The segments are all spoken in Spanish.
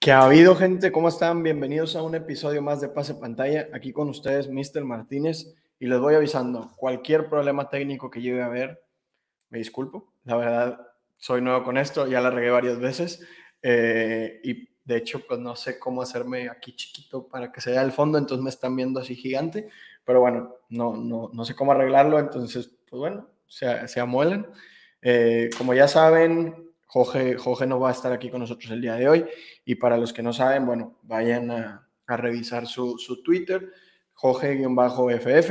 ¿Qué ha habido, gente? ¿Cómo están? Bienvenidos a un episodio más de Pase Pantalla. Aquí con ustedes, Mr. Martínez. Y les voy avisando, cualquier problema técnico que llegue a haber, me disculpo. La verdad, soy nuevo con esto, ya la regué varias veces. Eh, y de hecho, pues no sé cómo hacerme aquí chiquito para que se vea el fondo, entonces me están viendo así gigante. Pero bueno, no, no, no sé cómo arreglarlo, entonces, pues bueno, se, se amuelan. Eh, como ya saben, Jorge, no va a estar aquí con nosotros el día de hoy. Y para los que no saben, bueno, vayan a, revisar su, Twitter, Jorge-FF.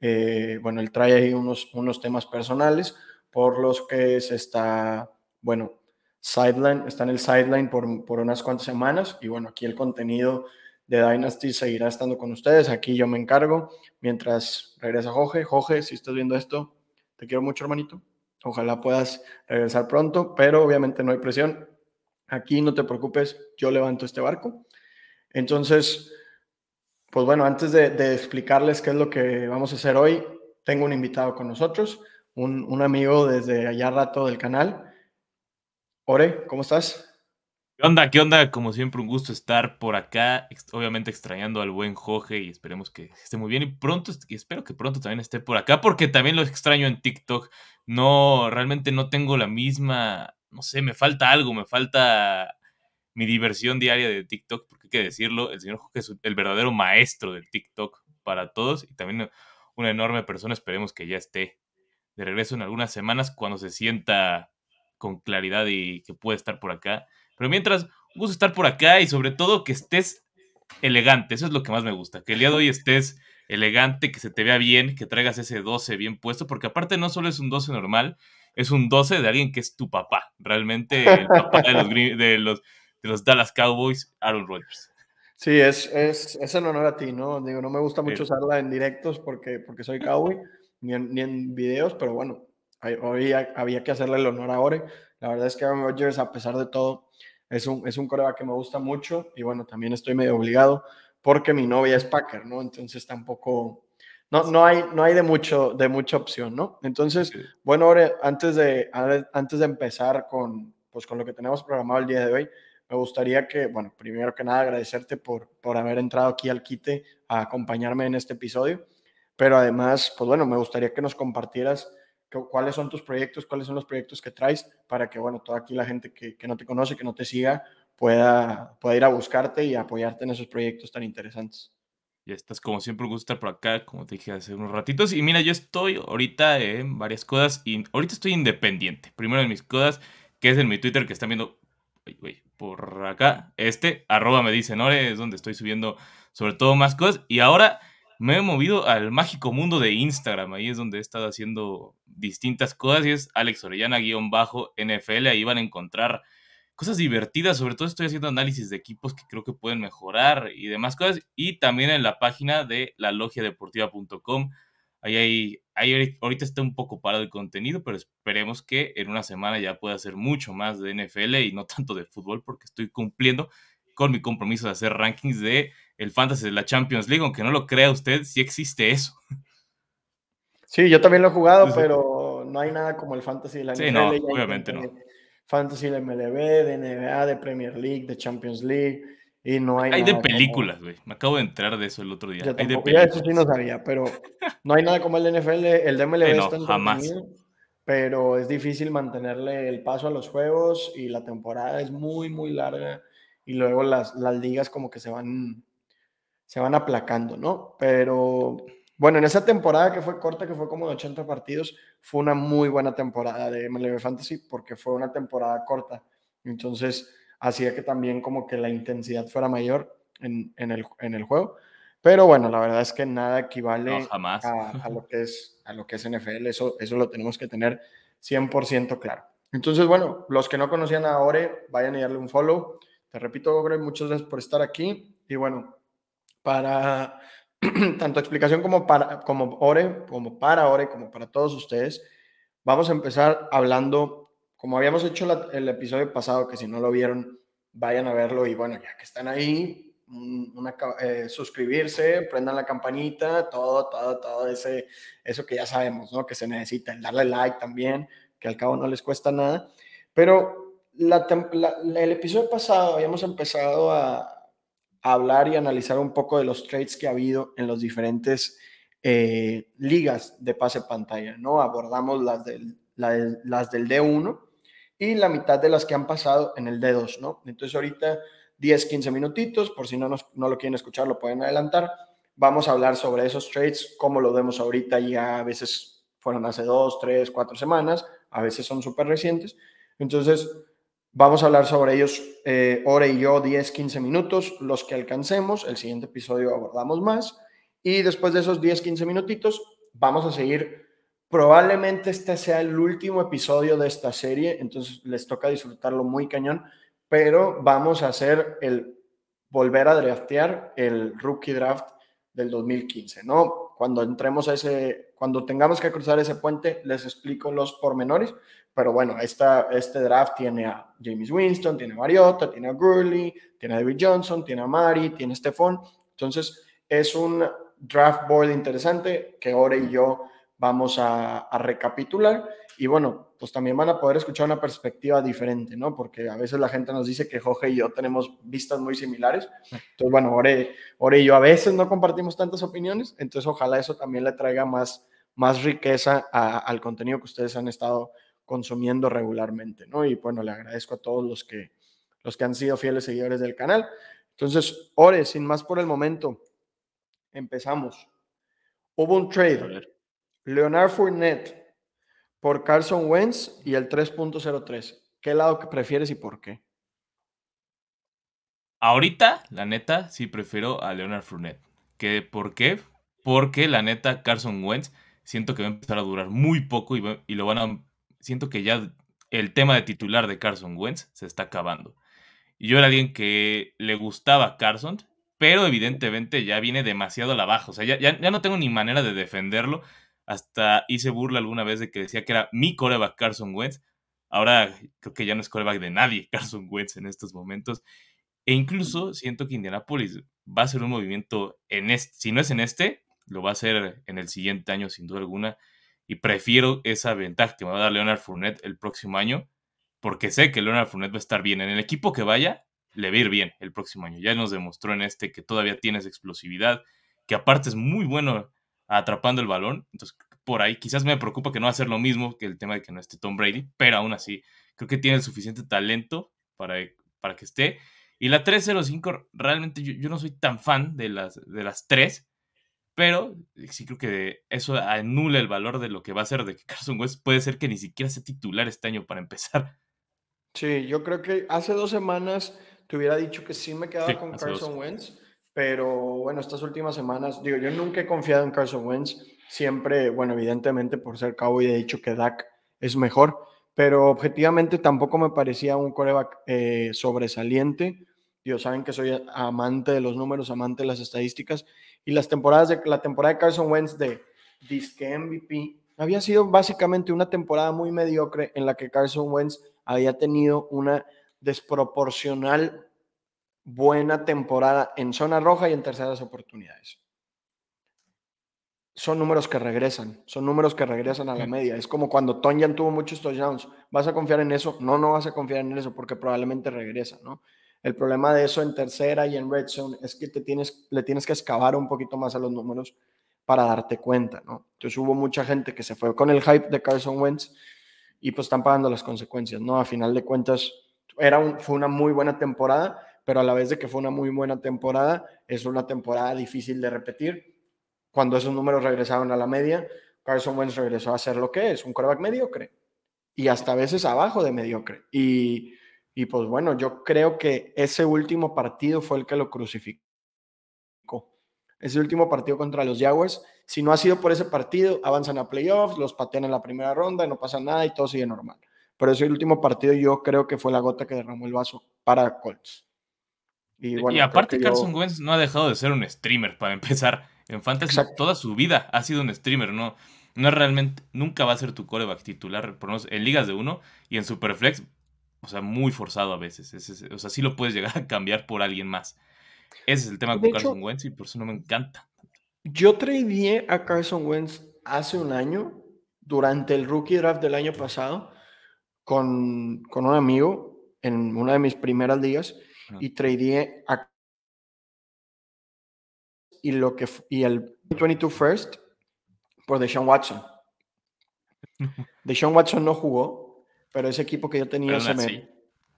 Eh, bueno, él trae ahí unos, unos temas personales por los que se está, bueno, sideline, está en el sideline por, por unas cuantas semanas. Y bueno, aquí el contenido de Dynasty seguirá estando con ustedes. Aquí yo me encargo mientras regresa Jorge. Jorge, si estás viendo esto, te quiero mucho, hermanito. Ojalá puedas regresar pronto, pero obviamente no hay presión. Aquí no te preocupes, yo levanto este barco. Entonces, pues bueno, antes de, explicarles qué es lo que vamos a hacer hoy, tengo un invitado con nosotros, un, un amigo desde allá rato del canal. Ore, ¿cómo estás? ¿Qué onda? ¿Qué onda? Como siempre, un gusto estar por acá. Obviamente extrañando al buen Jorge y esperemos que esté muy bien. Y pronto, y espero que pronto también esté por acá, porque también lo extraño en TikTok. No, realmente no tengo la misma, no sé, me falta algo, me falta mi diversión diaria de TikTok, porque hay que decirlo, el señor Jorge es el verdadero maestro del TikTok para todos y también una enorme persona. Esperemos que ya esté de regreso en algunas semanas cuando se sienta con claridad y que pueda estar por acá pero mientras, un gusto estar por acá y sobre todo que estés elegante. Eso es lo que más me gusta. Que el día de hoy estés elegante, que se te vea bien, que traigas ese 12 bien puesto, porque aparte no solo es un 12 normal, es un 12 de alguien que es tu papá. Realmente el papá de los, de los, de los Dallas Cowboys, Aaron Rodgers. Sí, es, es, es en honor a ti, ¿no? Digo, no me gusta mucho usarla en directos porque, porque soy cowboy, ni en, ni en videos, pero bueno, hoy había que hacerle el honor a Ore. La verdad es que Aaron Rodgers, a pesar de todo, es un, es un coreback que me gusta mucho y bueno, también estoy medio obligado porque mi novia es Packer, ¿no? Entonces tampoco, no, no, hay, no hay de, mucho, de mucha opción, ¿no? Entonces, bueno, ahora, antes de, antes de empezar con, pues, con lo que tenemos programado el día de hoy, me gustaría que, bueno, primero que nada agradecerte por, por haber entrado aquí al quite a acompañarme en este episodio, pero además, pues bueno, me gustaría que nos compartieras cuáles son tus proyectos, cuáles son los proyectos que traes para que, bueno, toda aquí la gente que, no te conoce, que no te siga, pueda, pueda ir a buscarte y apoyarte en esos proyectos tan interesantes. Ya estás, como siempre, gusta estar por acá, como te dije hace unos ratitos. Y mira, yo estoy ahorita en varias cosas y ahorita estoy independiente. Primero en mis cosas, que es en mi Twitter que están viendo por acá. Este, arroba me dice Nore, es donde estoy subiendo sobre todo más cosas. Y ahora me he movido al mágico mundo de Instagram. Ahí es donde he estado haciendo distintas cosas y es Alex Orellana-NFL. Ahí van a encontrar cosas divertidas. Sobre todo estoy haciendo análisis de equipos que creo que pueden mejorar y demás cosas. Y también en la página de la deportiva.com. Ahí hay, ahí ahorita está un poco parado el contenido, pero esperemos que en una semana ya pueda hacer mucho más de NFL y no tanto de fútbol, porque estoy cumpliendo con mi compromiso de hacer rankings de el fantasy de la Champions League, aunque no lo crea usted, sí existe eso. Sí, yo también lo he jugado, pero no hay nada como el fantasy de la sí, No, obviamente no. Fantasy de MLB, de NBA, de Premier League, de Champions League. Y no hay, hay de películas, güey. Me acabo de enterar de eso el otro día. hay de películas. eso sí no sabía, pero no hay nada como el de NFL. El de MLB está jamás. pero es difícil mantenerle el paso a los juegos y la temporada es muy, muy larga. Y luego las, las ligas como que se van se van aplacando, ¿no? Pero bueno, en esa temporada que fue corta, que fue como de 80 partidos, fue una muy buena temporada de MLB Fantasy porque fue una temporada corta. Entonces, hacía que también como que la intensidad fuera mayor en, el, en el juego. Pero bueno, la verdad es que nada equivale a, lo que es, a lo que es NFL. Eso, eso lo tenemos que tener 100% claro. Entonces, bueno, los que no conocían a Ore, vayan a darle un follow. Te repito, Ore, muchas gracias por estar aquí. Y bueno, para tanto explicación como para como Ore, como para Ore, como para todos ustedes. Vamos a empezar hablando como habíamos hecho el episodio pasado, que si no lo vieron, vayan a verlo y bueno, ya que están ahí, eh, suscribirse, prendan la campanita, todo, todo, todo ese, eso que ya sabemos, ¿no? Que se necesita, darle like también, que al cabo no les cuesta nada. Pero el episodio pasado habíamos empezado a, hablar y analizar un poco de los trades que ha habido en los diferentes eh, ligas de pase pantalla, ¿no? Abordamos las del, las del D1 y la mitad de las que han pasado en el D2, ¿no? Entonces ahorita 10, 15 minutitos, por si no, no lo quieren escuchar, lo pueden adelantar. Vamos a hablar sobre esos trades, cómo lo vemos ahorita, ya a veces fueron hace dos, tres, cuatro semanas, a veces son súper recientes. Entonces, vamos a hablar sobre ellos, eh, Ore y yo, 10, 15 minutos, los que alcancemos. El siguiente episodio abordamos más. Y después de esos 10, 15 minutitos, vamos a seguir. Probablemente este sea el último episodio de esta serie, entonces les toca disfrutarlo muy cañón pero vamos a hacer el volver a draftear el rookie draft del 2015, ¿no? Cuando entremos a ese, cuando tengamos que cruzar ese puente, les explico los pormenores, pero bueno, esta, este draft tiene a James Winston, tiene a Mariota, tiene a Gurley, tiene a David Johnson, tiene a Mari, tiene a Stephon, entonces es un draft board interesante que ahora y yo vamos a, a recapitular y bueno, pues también van a poder escuchar una perspectiva diferente, ¿no? Porque a veces la gente nos dice que Jorge y yo tenemos vistas muy similares. Entonces, bueno, Ore, Ore y yo a veces no compartimos tantas opiniones, entonces ojalá eso también le traiga más, más riqueza al contenido que ustedes han estado consumiendo regularmente, ¿no? Y bueno, le agradezco a todos los que, los que han sido fieles seguidores del canal. Entonces, Ore, sin más por el momento, empezamos. Hubo un trade. Leonard Fournette por Carson Wentz y el 3.03. ¿Qué lado que prefieres y por qué? Ahorita, la neta, sí prefiero a Leonard Fournette. ¿Qué, ¿Por qué? Porque la neta, Carson Wentz siento que va a empezar a durar muy poco y, y lo van a... Siento que ya el tema de titular de Carson Wentz se está acabando. Y yo era alguien que le gustaba Carson, pero evidentemente ya viene demasiado a la baja. O sea, ya, ya, ya no tengo ni manera de defenderlo hasta hice burla alguna vez de que decía que era mi coreback Carson Wentz. Ahora creo que ya no es coreback de nadie Carson Wentz en estos momentos. E incluso siento que Indianapolis va a ser un movimiento en este, si no es en este, lo va a hacer en el siguiente año sin duda alguna. Y prefiero esa ventaja que me va a dar Leonard Fournette el próximo año, porque sé que Leonard Fournette va a estar bien. En el equipo que vaya, le va a ir bien el próximo año. Ya nos demostró en este que todavía tienes explosividad, que aparte es muy bueno atrapando el balón. Entonces, por ahí quizás me preocupa que no va a ser lo mismo que el tema de que no esté Tom Brady, pero aún así creo que tiene el suficiente talento para, para que esté. Y la 305, realmente yo, no soy tan fan de las, de las tres, pero sí creo que eso anula el valor de lo que va a ser de que Carson Wentz puede ser que ni siquiera sea titular este año para empezar. Sí, yo creo que hace dos semanas te hubiera dicho que sí me quedaba con Carson Wentz pero bueno, estas últimas semanas, digo, yo nunca he confiado en Carson Wentz, siempre, bueno, evidentemente por ser y he dicho que Dak es mejor, pero objetivamente tampoco me parecía un coreback eh, sobresaliente. Dios, saben que soy amante de los números, amante de las estadísticas, y las temporadas de, la temporada de Carson Wentz de Disque MVP había sido básicamente una temporada muy mediocre en la que Carson Wentz había tenido una desproporcional buena temporada en zona roja y en terceras oportunidades. Son números que regresan, son números que regresan a la media. Es como cuando Tonyan tuvo muchos touchdowns. ¿Vas a confiar en eso? No, no vas a confiar en eso porque probablemente regresa, ¿no? El problema de eso en tercera y en red zone es que te tienes, le tienes que excavar un poquito más a los números para darte cuenta, ¿no? Entonces hubo mucha gente que se fue con el hype de Carson Wentz y pues están pagando las consecuencias, ¿no? A final de cuentas, era fue una muy buena temporada, pero a la vez de que fue una muy buena temporada, es una temporada difícil de repetir. Cuando esos números regresaron a la media, Carson Wentz regresó a ser lo que es, un quarterback mediocre y hasta a veces abajo de mediocre. Y, y pues bueno, yo creo que ese último partido fue el que lo crucificó. Ese último partido contra los Jaguars, si no ha sido por ese partido, avanzan a playoffs, los patean en la primera ronda, no pasa nada y todo sigue normal. Pero ese último partido yo creo que fue la gota que derramó el vaso para Colts. Y, aparte Carson Wentz no ha dejado de ser un streamer para empezar. En Fantasy toda su vida ha sido un streamer, ¿no? no realmente, nunca va a ser tu coreback titular, por lo menos en ligas de uno y en Superflex, o sea, muy forzado a veces. o sea, sí lo puedes llegar a cambiar por alguien más. Ese es el tema con Carson Wentz y por eso no me encanta. Yo tradeé a Carson Wentz hace un año, durante el rookie draft del año pasado, con, con un amigo en una de mis primeras ligas y tradeé a y lo que y el 22 first por Deshaun Watson. Deshaun Watson no jugó, pero ese equipo que yo tenía se me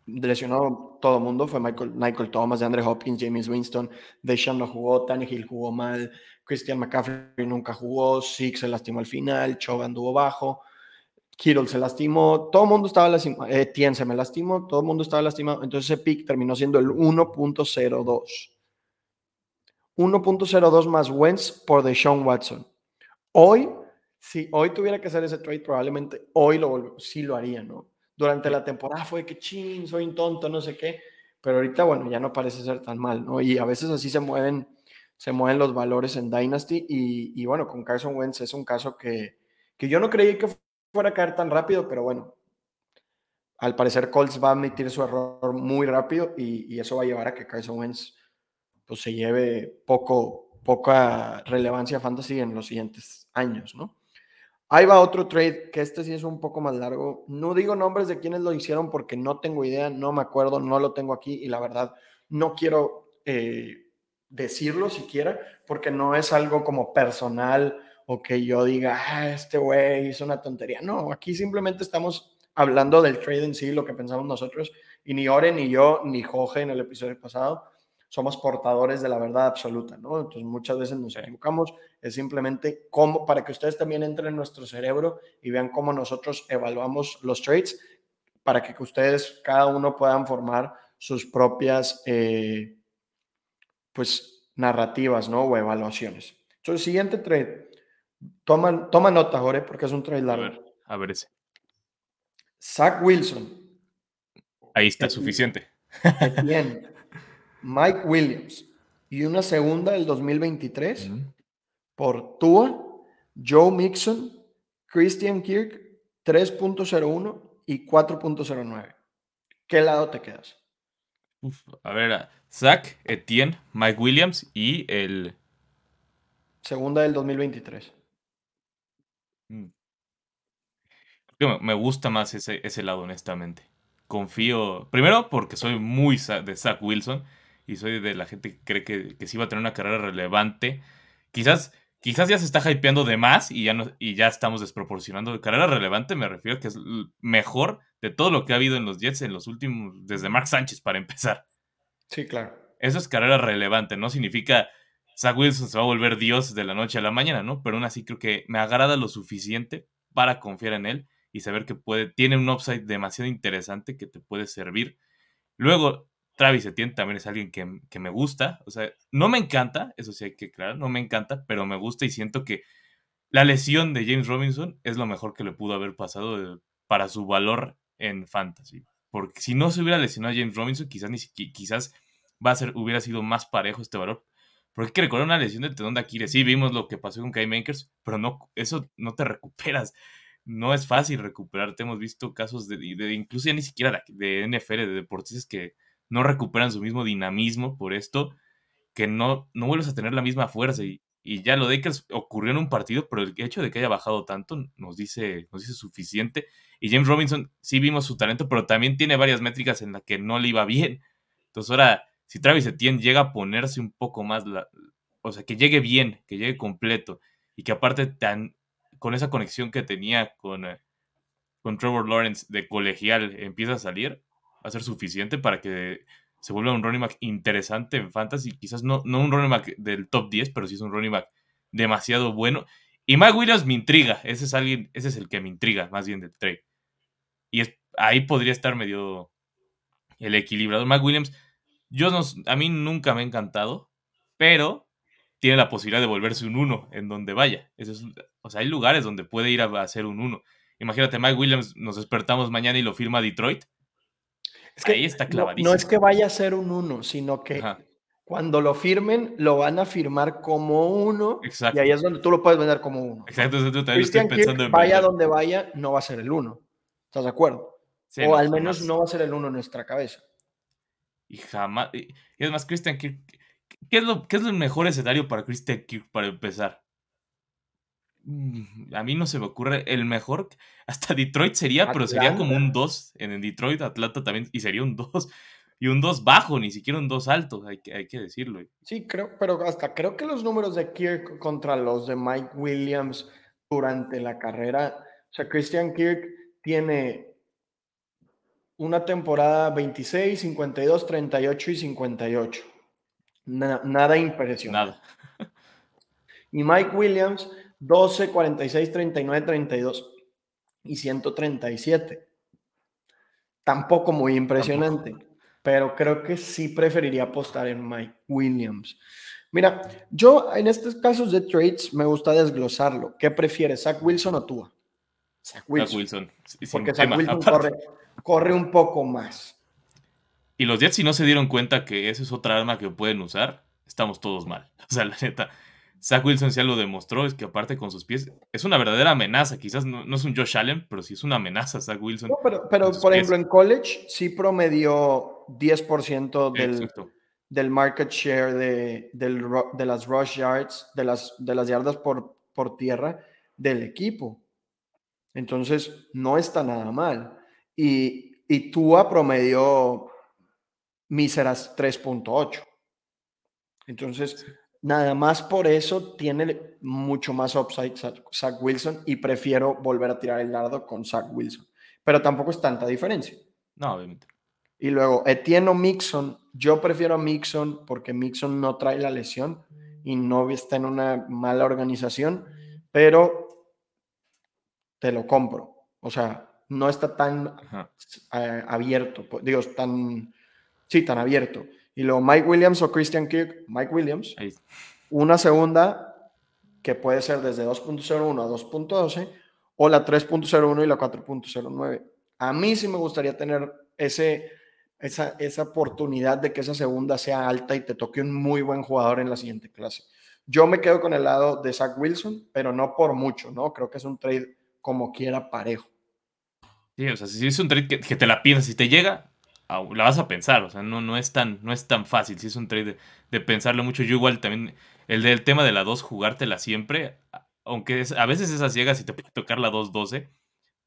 lesionó todo el mundo. Fue Michael, Michael Thomas, Andre Hopkins, James Winston. Deshaun no jugó, Tannehill jugó mal, Christian McCaffrey nunca jugó, Six se lastimó al final, Chubb anduvo bajo. Kittle se lastimó, todo el mundo estaba lastimado, Etienne se me lastimó, todo el mundo estaba lastimado, entonces ese pick terminó siendo el 1.02. 1.02 más Wentz por Deshaun Watson. Hoy, si hoy tuviera que hacer ese trade, probablemente hoy lo sí lo haría, ¿no? Durante la temporada fue que ching, soy un tonto, no sé qué, pero ahorita, bueno, ya no parece ser tan mal, ¿no? Y a veces así se mueven, se mueven los valores en Dynasty y, y bueno, con Carson Wentz es un caso que, que yo no creí que fuera a caer tan rápido, pero bueno, al parecer Colts va a admitir su error muy rápido y, y eso va a llevar a que Carson Wentz pues se lleve poco, poca relevancia fantasy en los siguientes años, ¿no? Ahí va otro trade, que este sí es un poco más largo. No digo nombres de quienes lo hicieron porque no tengo idea, no me acuerdo, no lo tengo aquí y la verdad no quiero eh, decirlo siquiera porque no es algo como personal o que yo diga, ah, este güey hizo una tontería. No, aquí simplemente estamos hablando del trade en sí, lo que pensamos nosotros, y ni Ore, ni yo, ni Jorge en el episodio pasado somos portadores de la verdad absoluta, ¿no? Entonces muchas veces nos equivocamos, es simplemente como para que ustedes también entren en nuestro cerebro y vean cómo nosotros evaluamos los trades, para que ustedes cada uno puedan formar sus propias, eh, pues, narrativas, ¿no? O evaluaciones. Entonces, siguiente trade. Toma, toma nota, Jorge, porque es un trade largo. A ver, a ver ese. Zach Wilson. Ahí está, suficiente. Bien. Mike Williams y una segunda del 2023 por Tua, Joe Mixon, Christian Kirk 3.01 y 4.09. ¿Qué lado te quedas? a ver, Zach, Etienne, Mike Williams y el... Segunda del 2023. Mm. Me gusta más ese, ese lado, honestamente. Confío, primero porque soy muy de Zach Wilson y soy de la gente que cree que, que sí va a tener una carrera relevante. Quizás, quizás ya se está hypeando de más y ya, no, y ya estamos desproporcionando. De carrera relevante me refiero a que es mejor de todo lo que ha habido en los Jets en los últimos, desde Mark Sánchez para empezar. Sí, claro. Eso es carrera relevante, no significa Zach Wilson se va a volver Dios de la noche a la mañana, ¿no? Pero aún así creo que me agrada lo suficiente para confiar en él y saber que puede, tiene un upside demasiado interesante que te puede servir. Luego, Travis Etienne también es alguien que, me gusta. O sea, no me encanta, eso sí hay que aclarar, no me encanta, pero me gusta y siento que la lesión de James Robinson es lo mejor que le pudo haber pasado para su valor en fantasy. Porque si no se hubiera lesionado a James Robinson, quizás ni quizás va a ser, hubiera sido más parejo este valor. Porque hay que recordar una lesión de tendón de Aquiles. Sí, vimos lo que pasó con Kai Makers, pero no, eso no te recuperas. No es fácil recuperarte. Hemos visto casos de, incluso ya ni siquiera de, de NFL, de deportistas que no recuperan su mismo dinamismo por esto, que no, no vuelves a tener la misma fuerza. Y, ya lo de que ocurrió en un partido, pero el hecho de que haya bajado tanto nos dice, nos dice suficiente. Y James Robinson sí vimos su talento, pero también tiene varias métricas en las que no le iba bien. Entonces ahora, si Travis Etienne llega a ponerse un poco más, o sea, que llegue bien, que llegue completo, y que aparte tan, con esa conexión que tenía con, eh, con Trevor Lawrence de colegial empieza a salir, va a ser suficiente para que se vuelva un running back interesante en fantasy. Quizás no, no un running back del top 10, pero sí es un running back demasiado bueno. Y Mike Williams me intriga. Ese es alguien, ese es el que me intriga más bien del trade. Y es, ahí podría estar medio el equilibrador. Mike Williams, yo no, a mí nunca me ha encantado, pero tiene la posibilidad de volverse un 1 en donde vaya. Es, o sea, hay lugares donde puede ir a, a hacer un 1. Imagínate, Mike Williams, nos despertamos mañana y lo firma Detroit Ahí está clavadísimo. No, es que vaya a ser un 1, sino que Cuando lo firmen, lo van a firmar como uno. Exacto. Y ahí es donde tú lo puedes vender como uno. Exacto, yo también Christian estoy pensando Kirk, en vaya donde vaya, no va a ser el uno. ¿Estás de acuerdo? Sí, o no, al menos jamás. no va a ser el uno en nuestra cabeza. Y jamás. Y y es más, Christian Kirk. ¿Qué es, lo, ¿Qué es el mejor escenario para Christian Kirk para empezar? Mm, A mí no se me ocurre el mejor. Hasta Detroit sería, pero sería como un Atlanta. 2. En Detroit, Atlanta también. Y sería un 2. Y un 2 bajo, ni siquiera un 2 alto, hay que, hay que decirlo. Sí, creo, pero hasta creo que los números de Kirk contra los de Mike Williams durante la carrera, o sea, Christian Kirk tiene una temporada 26, 52, 38 y 58. Na- nada impresionante. Nada. Y Mike Williams, 12, 46, 39, 32 y 137. Tampoco muy impresionante, pero creo que sí preferiría apostar en Mike Williams. Mira, yo en estos casos de trades me gusta desglosarlo. ¿Qué prefieres, Zach Wilson o Tua? Zach Zach Wilson. Wilson. y sin Porque Zach tema, Wilson corre, corre un poco más. Y los Jets, si no se dieron cuenta que eso es otra arma que pueden usar, estamos todos mal. O sea, la neta, Zach Wilson ya lo demostró, es que aparte con sus pies, es una verdadera amenaza. Quizás no, no es un Josh Allen, pero sí es una amenaza Zach Wilson. No, pero, por pies. ejemplo, en college sí promedió 10% del, Exacto. del market share de, del de las rush yards, de las, de las yardas por, por tierra del equipo. Entonces, no está nada mal. Y, y Tua promedió míseras 3.8. Entonces, nada más por eso tiene mucho más upside Zach Wilson y prefiero volver a tirar el dardo con Zach Wilson. Pero tampoco es tanta diferencia. No, obviamente. Y luego, Etienne o Mixon, yo prefiero a Mixon porque Mixon no trae la lesión y no está en una mala organización, pero te lo compro. O sea, no está tan eh, abierto, digo, tan, sí, tan abierto. Y luego Mike Williams o Christian Kirk, Mike Williams, Ahí. una segunda que puede ser desde 2.01 a 2.12 o la 3.01 y la 4.09. A mí sí me gustaría tener ese, esa, esa oportunidad de que esa segunda sea alta y te toque un muy buen jugador en la siguiente clase. Yo me quedo con el lado de Zach Wilson, pero no por mucho, ¿no? Creo que es un trade como quiera parejo. Sí, o sea, si es un trade que, que te la piensas, si te llega, la vas a pensar. O sea, no, no, es, tan, no es tan fácil. Si es un trade de, de pensarlo mucho. Yo igual también, el del tema de la 2, jugártela siempre. Aunque es- a veces esas llegas y te puede tocar la 2-12,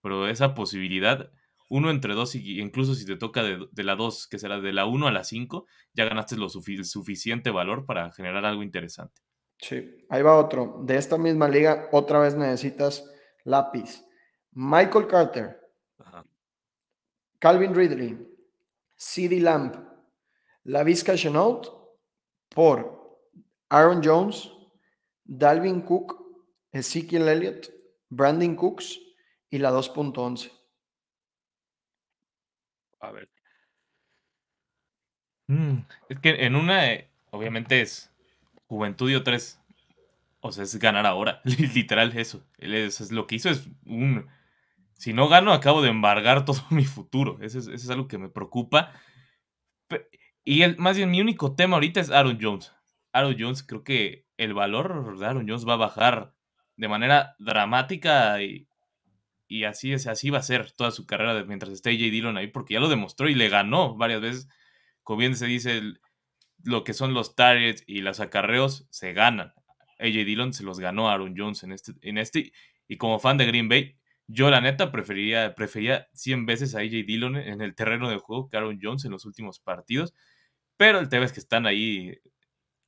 pero esa posibilidad, uno entre dos, y incluso si te toca de, de la 2, que será de la 1 a la 5, ya ganaste lo sufi- suficiente valor para generar algo interesante. Sí, ahí va otro. De esta misma liga, otra vez necesitas lápiz. Michael Carter, Calvin Ridley, CD Lamb, Lavisca Chenault por Aaron Jones, Dalvin Cook, Ezekiel Elliott, Brandon Cooks y la 2.11. A ver. Mm, es que en una, eh, obviamente es juventud y otra es, o sea, es ganar ahora. Literal eso. Él es, es lo que hizo es un, si no gano, acabo de embargar todo mi futuro. Eso es, eso es algo que me preocupa. Y el, más bien mi único tema ahorita es Aaron Jones. Aaron Jones, creo que el valor de Aaron Jones va a bajar de manera dramática y, y así es, así va a ser toda su carrera de- mientras esté AJ Dillon ahí, porque ya lo demostró y le ganó varias veces. Como bien se dice, lo que son los targets y los acarreos se ganan. AJ Dillon se los ganó a Aaron Jones en este, en este. Y como fan de Green Bay, yo la neta preferiría, prefería 100 veces a AJ Dillon en el terreno de juego que Aaron Jones en los últimos partidos. Pero el tema es que están ahí.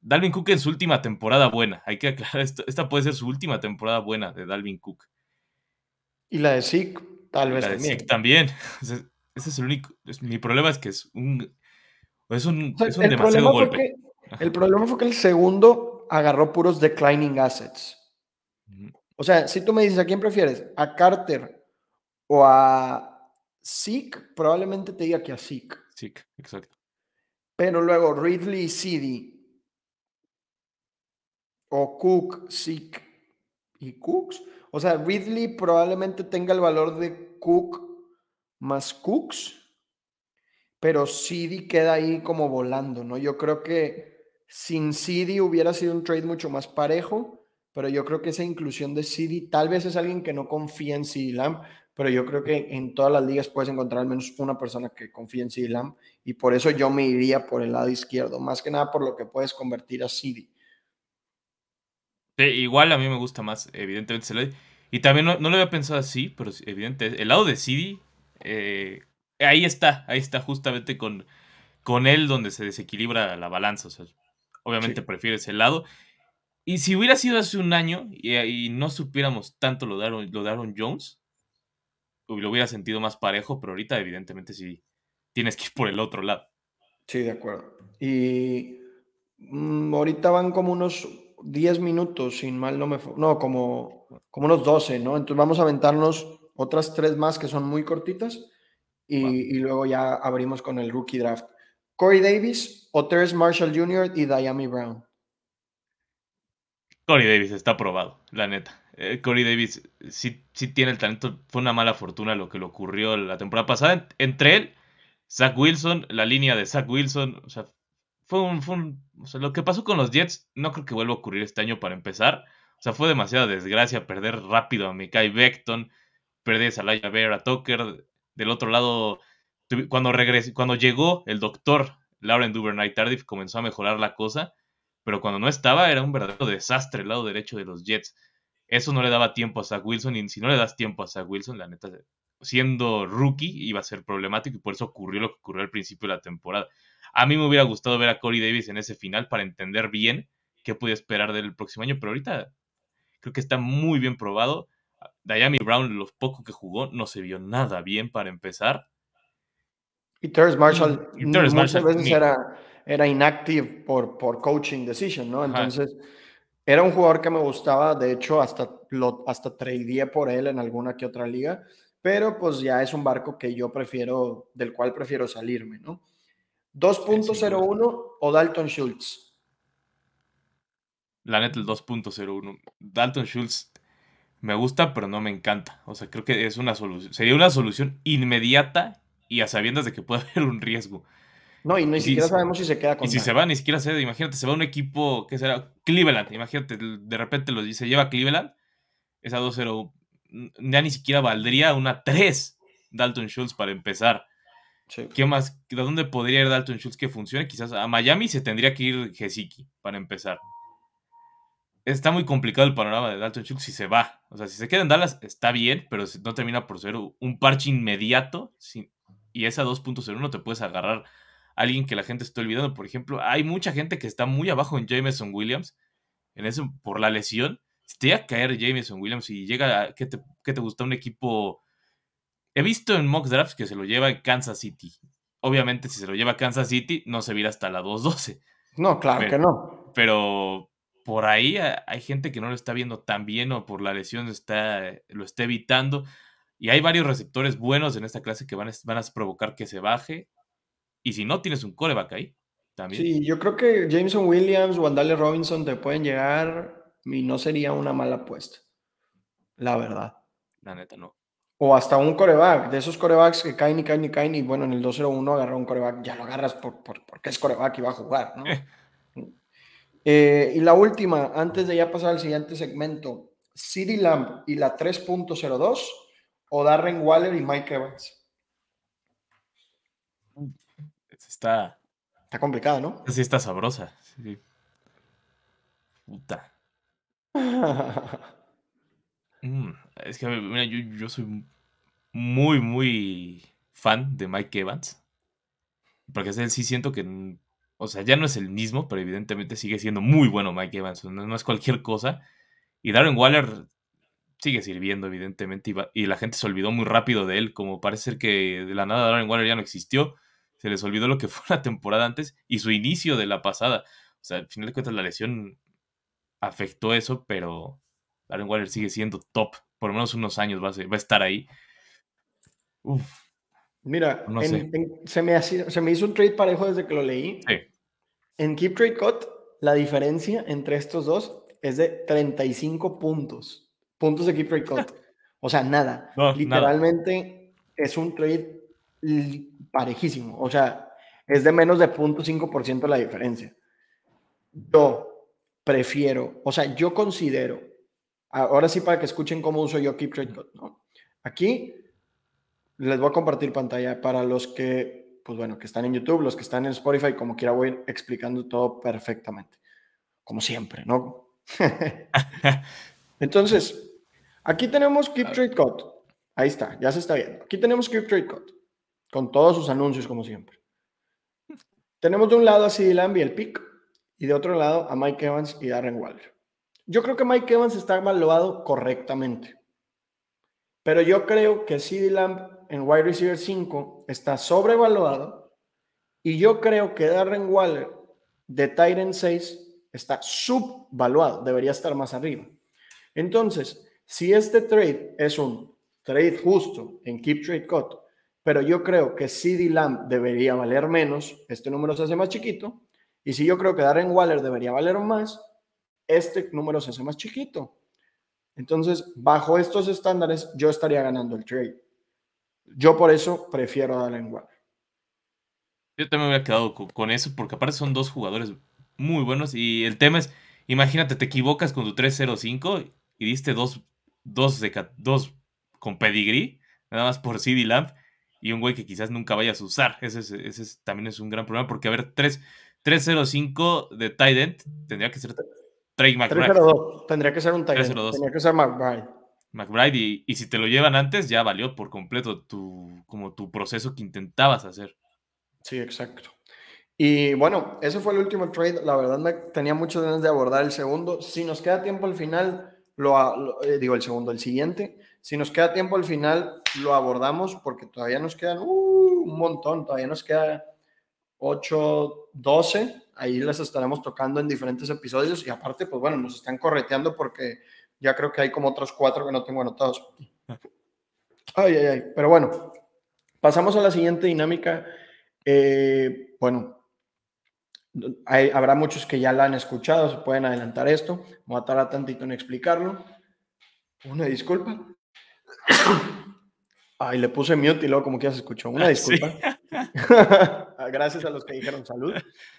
Dalvin Cook en su última temporada buena. Hay que aclarar esto. Esta puede ser su última temporada buena de Dalvin Cook. Y la de Zeke, tal vez la de también. Zeke también. Ese es el único. mi problema es que es un. Es un, O sea, es un demasiado golpe. que, el problema fue que el segundo agarró puros declining assets. O sea, si tú me dices a quién prefieres, a Carter o a Zeke, probablemente te diga que a Zeke. Zeke, exacto. Pero luego Ridley y CD o Cook, Zeke y Cooks. O sea, Ridley probablemente tenga el valor de Cook más Cooks, pero CD queda ahí como volando, ¿no? Yo creo que sin CD hubiera sido un trade mucho más parejo, pero yo creo que esa inclusión de CD, tal vez es alguien que no confía en CD Lamb, pero yo creo que en todas las ligas puedes encontrar al menos una persona que confía en CD Lamb y por eso yo me iría por el lado izquierdo, más que nada por lo que puedes convertir a CD. igual a mí me gusta más, evidentemente, y también no, lo había pensado así, pero evidente, el lado de CD, eh, ahí está, ahí está justamente con, con él donde se desequilibra la balanza, o sea, obviamente prefiere ese lado. Y si hubiera sido hace un año y, no supiéramos tanto lo de, Aaron, lo de Aaron Jones, lo hubiera sentido más parejo, pero ahorita evidentemente sí tienes que ir por el otro lado. Sí, de acuerdo. Y mm, ahorita van como unos 10 minutos, sin mal no me... No, como, como unos 12, ¿no? Entonces vamos a aventarnos otras tres más que son muy cortitas y, y luego ya abrimos con el rookie draft. Corey Davis, Oteres Marshall Jr. y Diami Brown. Corey Davis está aprobado, la neta. Eh, Corey Davis sí, sí tiene el talento. Fue una mala fortuna lo que le ocurrió la temporada pasada. Entre él, Zach Wilson, la línea de Zach Wilson. O sea, fue un. Fue o sea, lo que pasó con los Jets no creo que vuelva a ocurrir este año para empezar. O sea, fue demasiada desgracia perder rápido a Mikai Beckton, perder a Salaya Bear, a Tucker. Del otro lado, cuando, regresó, cuando llegó el doctor Lauren Duvernay Tardif, comenzó a mejorar la cosa pero cuando no estaba era un verdadero desastre el lado derecho de los Jets. Eso no le daba tiempo a Zach Wilson y si no le das tiempo a Zach Wilson, la neta, siendo rookie iba a ser problemático y por eso ocurrió lo que ocurrió al principio de la temporada. A mí me hubiera gustado ver a Corey Davis en ese final para entender bien qué podía esperar del próximo año, pero ahorita creo que está muy bien probado. Diami Brown, los pocos que jugó, no se vio nada bien para empezar. Y Terrence Marshall, muchas veces era era inactive por, por coaching decision, ¿no? Entonces, era un jugador que me gustaba, de hecho, hasta, lo, hasta tradeé por él en alguna que otra liga, pero pues ya es un barco que yo prefiero, del cual prefiero salirme, ¿no? 2.01 o Dalton Schultz. La neta, el 2.01. Dalton Schultz me gusta, pero no me encanta. O sea, creo que es una solución. Sería una solución inmediata y a sabiendas de que puede haber un riesgo. No, y ni siquiera sabemos si se queda con. Y si se va, ni siquiera se. Imagínate, se va un equipo, ¿qué será? Cleveland. Imagínate, de repente lo, se lleva Cleveland. Esa 2-0. Ya ni siquiera valdría una 3 Dalton Schultz para empezar. ¿Qué más? ¿De dónde podría ir Dalton Schultz que funcione? Quizás a Miami se tendría que ir Gesicki para empezar. Está muy complicado el panorama de Dalton Schultz si se va. O sea, si se queda en Dallas está bien, pero no termina por ser un parche inmediato. y esa 2.0 no te puedes agarrar alguien que la gente está olvidando. Por ejemplo, hay mucha gente que está muy abajo en Jameson Williams, en eso por la lesión. Si te llega a caer Jameson Williams y llega a, ¿qué te, te gusta? Un equipo... He visto en mock drafts que se lo lleva en Kansas City. Obviamente, si se lo lleva a Kansas City, no se vira hasta la 2-12. No, claro que no. Pero por ahí hay gente que no lo está viendo tan bien o por la lesión está, lo está evitando. Y hay varios receptores buenos en esta clase que van a, van a provocar que se baje. Y si no, tienes un coreback ahí también. Sí, yo creo que Jameson Williams o Andale Robinson te pueden llegar y no sería una mala apuesta. La verdad. La neta, no. O hasta un coreback, de esos corebacks que caen y caen y caen, y bueno, en el 2-0-1 agarrar un coreback, ya lo agarras por, porque es coreback y va a jugar, ¿no? Eh, y la última, antes de ya pasar al siguiente segmento, CD Lamb y la 3.02 o Darren Waller y Mike Evans. Está. Está complicado, ¿no? Sí, está sabrosa. Puta. Mm, es que, mira, yo, soy muy, muy fan de Mike Evans. Porque él sí siento que. O sea, ya no es el mismo, pero evidentemente sigue siendo muy bueno Mike Evans. No, es cualquier cosa. Y Darren Waller sigue sirviendo, evidentemente. Y, y, la gente se olvidó muy rápido de él. Como parece ser que de la nada Darren Waller ya no existió se les olvidó lo que fue la temporada antes y su inicio de la pasada. O sea, al final de cuentas la lesión afectó eso, pero Darren Waller sigue siendo top. Por lo menos unos años va a, estar ahí. Uf. Mira, se, me se, me hizo un trade parejo desde que lo leí. Sí. En Keep Trade Cut, la diferencia entre estos dos es de 35 puntos. Puntos de Keep Trade Cut. O sea, nada. Literalmente es un trade parejísimo. O sea, es de menos de 0.5% la diferencia. yo prefiero, o sea, yo considero, ahora sí para que escuchen cómo uso yo Keep Trade ¿no? Aquí les voy a compartir pantalla para los que, pues bueno, que están en YouTube, los que están en Spotify, como quiera voy explicando todo perfectamente, como siempre, ¿no? Entonces, aquí tenemos Keep Trade Code. Ahí está, ya se está viendo. Aquí tenemos Keep Trade Code, con todos sus anuncios, como siempre. Tenemos de un lado a CD Lamb y el pick, y de otro lado a Mike Evans y Darren Waller. Yo creo que Mike Evans está evaluado correctamente, pero yo creo que CD Lamb en wide receiver 5 está sobrevaluado y yo creo que Darren Waller de Titan 6 está subvaluado, debería estar más arriba. Entonces, si este trade es un trade justo en Keep Trade Cut, pero yo creo que CD Lamb debería valer menos, este número se hace más chiquito, y si yo creo que Darren Waller debería valer más, este número se hace más chiquito. Entonces, bajo estos estándares, yo estaría ganando el trade. Yo por eso prefiero a Darren Waller. Yo también me había quedado con eso, porque aparte son dos jugadores muy buenos. Y el tema es, imagínate, te equivocas con tu 305 y diste dos, dos, de, dos con pedigree, nada más por CD Lamp y un güey que quizás nunca vayas a usar. Ese, ese, también es un gran problema, porque a ver, 3, 305 de tight tendría que ser Trey McBride. 302, tendría que ser un tight Tendría que ser McBride. McBride, y, y, si te lo llevan antes, ya valió por completo tu, como tu proceso que intentabas hacer. Sí, exacto. Y bueno, ese fue el último trade. La verdad me tenía muchas ganas de abordar el segundo. Si nos queda tiempo al final, lo, eh, digo el segundo, el siguiente. Si nos queda tiempo al final, lo abordamos porque todavía nos quedan uh, un montón. Todavía nos queda 8, 12. Ahí las estaremos tocando en diferentes episodios. Y aparte, pues bueno, nos están correteando porque ya creo que hay como otros cuatro que no tengo anotados. Ay, ay, ay. Pero bueno, pasamos a la siguiente dinámica. Eh, bueno, habrá muchos que ya la han escuchado, se pueden adelantar esto. Voy a tardar tantito en explicarlo. Una disculpa. Ay, le puse mute y luego como que ya se escuchó. Una ah, disculpa. Gracias a los que dijeron salud.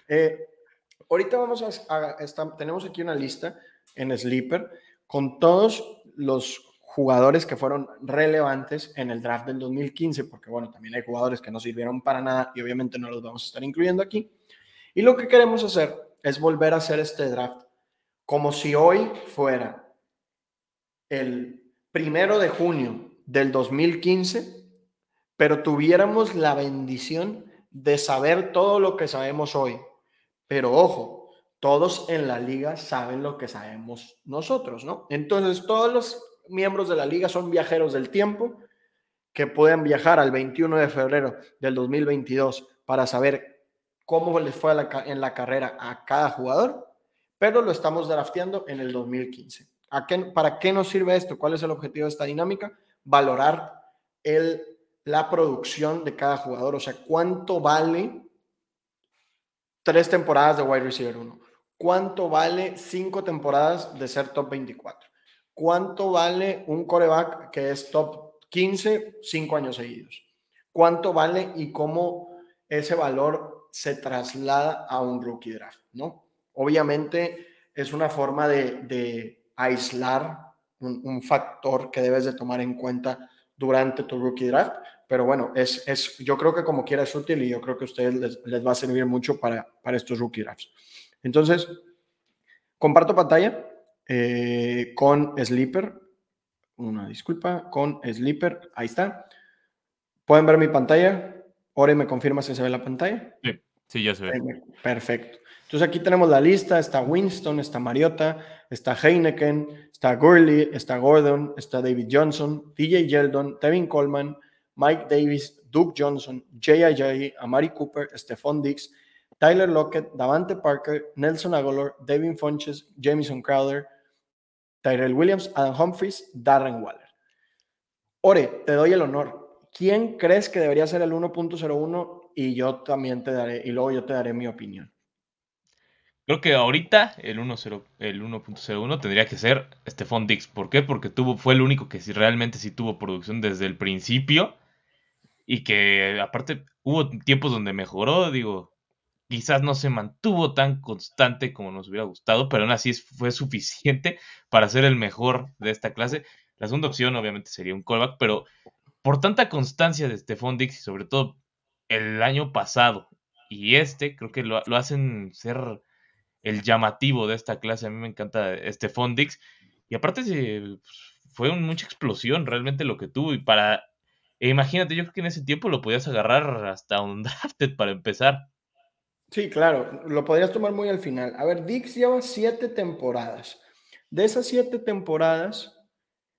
Eh, ahorita vamos a, tenemos aquí una lista en Sleeper con todos los jugadores que fueron relevantes en el draft del 2015, porque bueno, también hay jugadores que no sirvieron para nada y obviamente no los vamos a estar incluyendo aquí. Y lo que queremos hacer es volver a hacer este draft como si hoy fuera el primero de junio del 2015, pero tuviéramos la bendición de saber todo lo que sabemos hoy. Pero ojo, todos en la liga saben lo que sabemos nosotros, ¿no? Entonces, todos los miembros de la liga son viajeros del tiempo que pueden viajar al 21 de febrero del 2022 para saber cómo les fue en la carrera a cada jugador, pero lo estamos drafteando en el 2015. ¿A qué, ¿Para qué nos sirve esto? ¿Cuál es el objetivo de esta dinámica? Valorar el, la producción de cada jugador, o sea, cuánto vale tres temporadas de wide receiver 1, cuánto vale cinco temporadas de ser top 24, cuánto vale un coreback que es top 15 cinco años seguidos, cuánto vale y cómo ese valor se traslada a un rookie draft, ¿no? Obviamente es una forma de, aislar un, factor que debes de tomar en cuenta durante tu rookie draft, pero bueno, es, es, yo creo que como quiera es útil y yo creo que a ustedes les, va a servir mucho para, para estos rookie drafts. Entonces, comparto pantalla eh, con Sleeper, una disculpa, con Sleeper, ahí está. Pueden ver mi pantalla, Ore, ¿me confirma si se ve la pantalla? Sí, sí, ya se ve. Perfecto. Entonces aquí tenemos la lista, está Winston, está Mariota, está Heineken, está Gurley, está Gordon, está David Johnson, DJ Yeldon, Tevin Coleman, Mike Davis, Duke Johnson, J.I.J., Amari Cooper, Stephon Dix, Tyler Lockett, Davante Parker, Nelson Aguilar, David Funches, Jamison Crowder, Tyrell Williams, Adam Humphries, Darren Waller. Ore, te doy el honor. ¿quién crees que debería ser el 1.01? Y yo también te daré, y luego yo te daré mi opinión. Creo que ahorita el 1.01 tendría que ser Stephon Dix. ¿Por qué? Porque tuvo, fue el único que sí, realmente sí tuvo producción desde el principio. Y que aparte hubo tiempos donde mejoró, digo, quizás no se mantuvo tan constante como nos hubiera gustado, pero aún así fue suficiente para ser el mejor de esta clase. La segunda opción obviamente sería un callback, pero por tanta constancia de Stephon Dix y sobre todo el año pasado y este, creo que lo, hacen ser el llamativo de esta clase. A mí me encanta Stephon Dix. Y aparte fue mucha explosión realmente lo que tuvo. Y para, e imagínate, yo creo que en ese tiempo lo podías agarrar hasta un drafted para empezar. Sí, claro, lo podrías tomar muy al final. A ver, Dix lleva siete temporadas. De esas siete temporadas,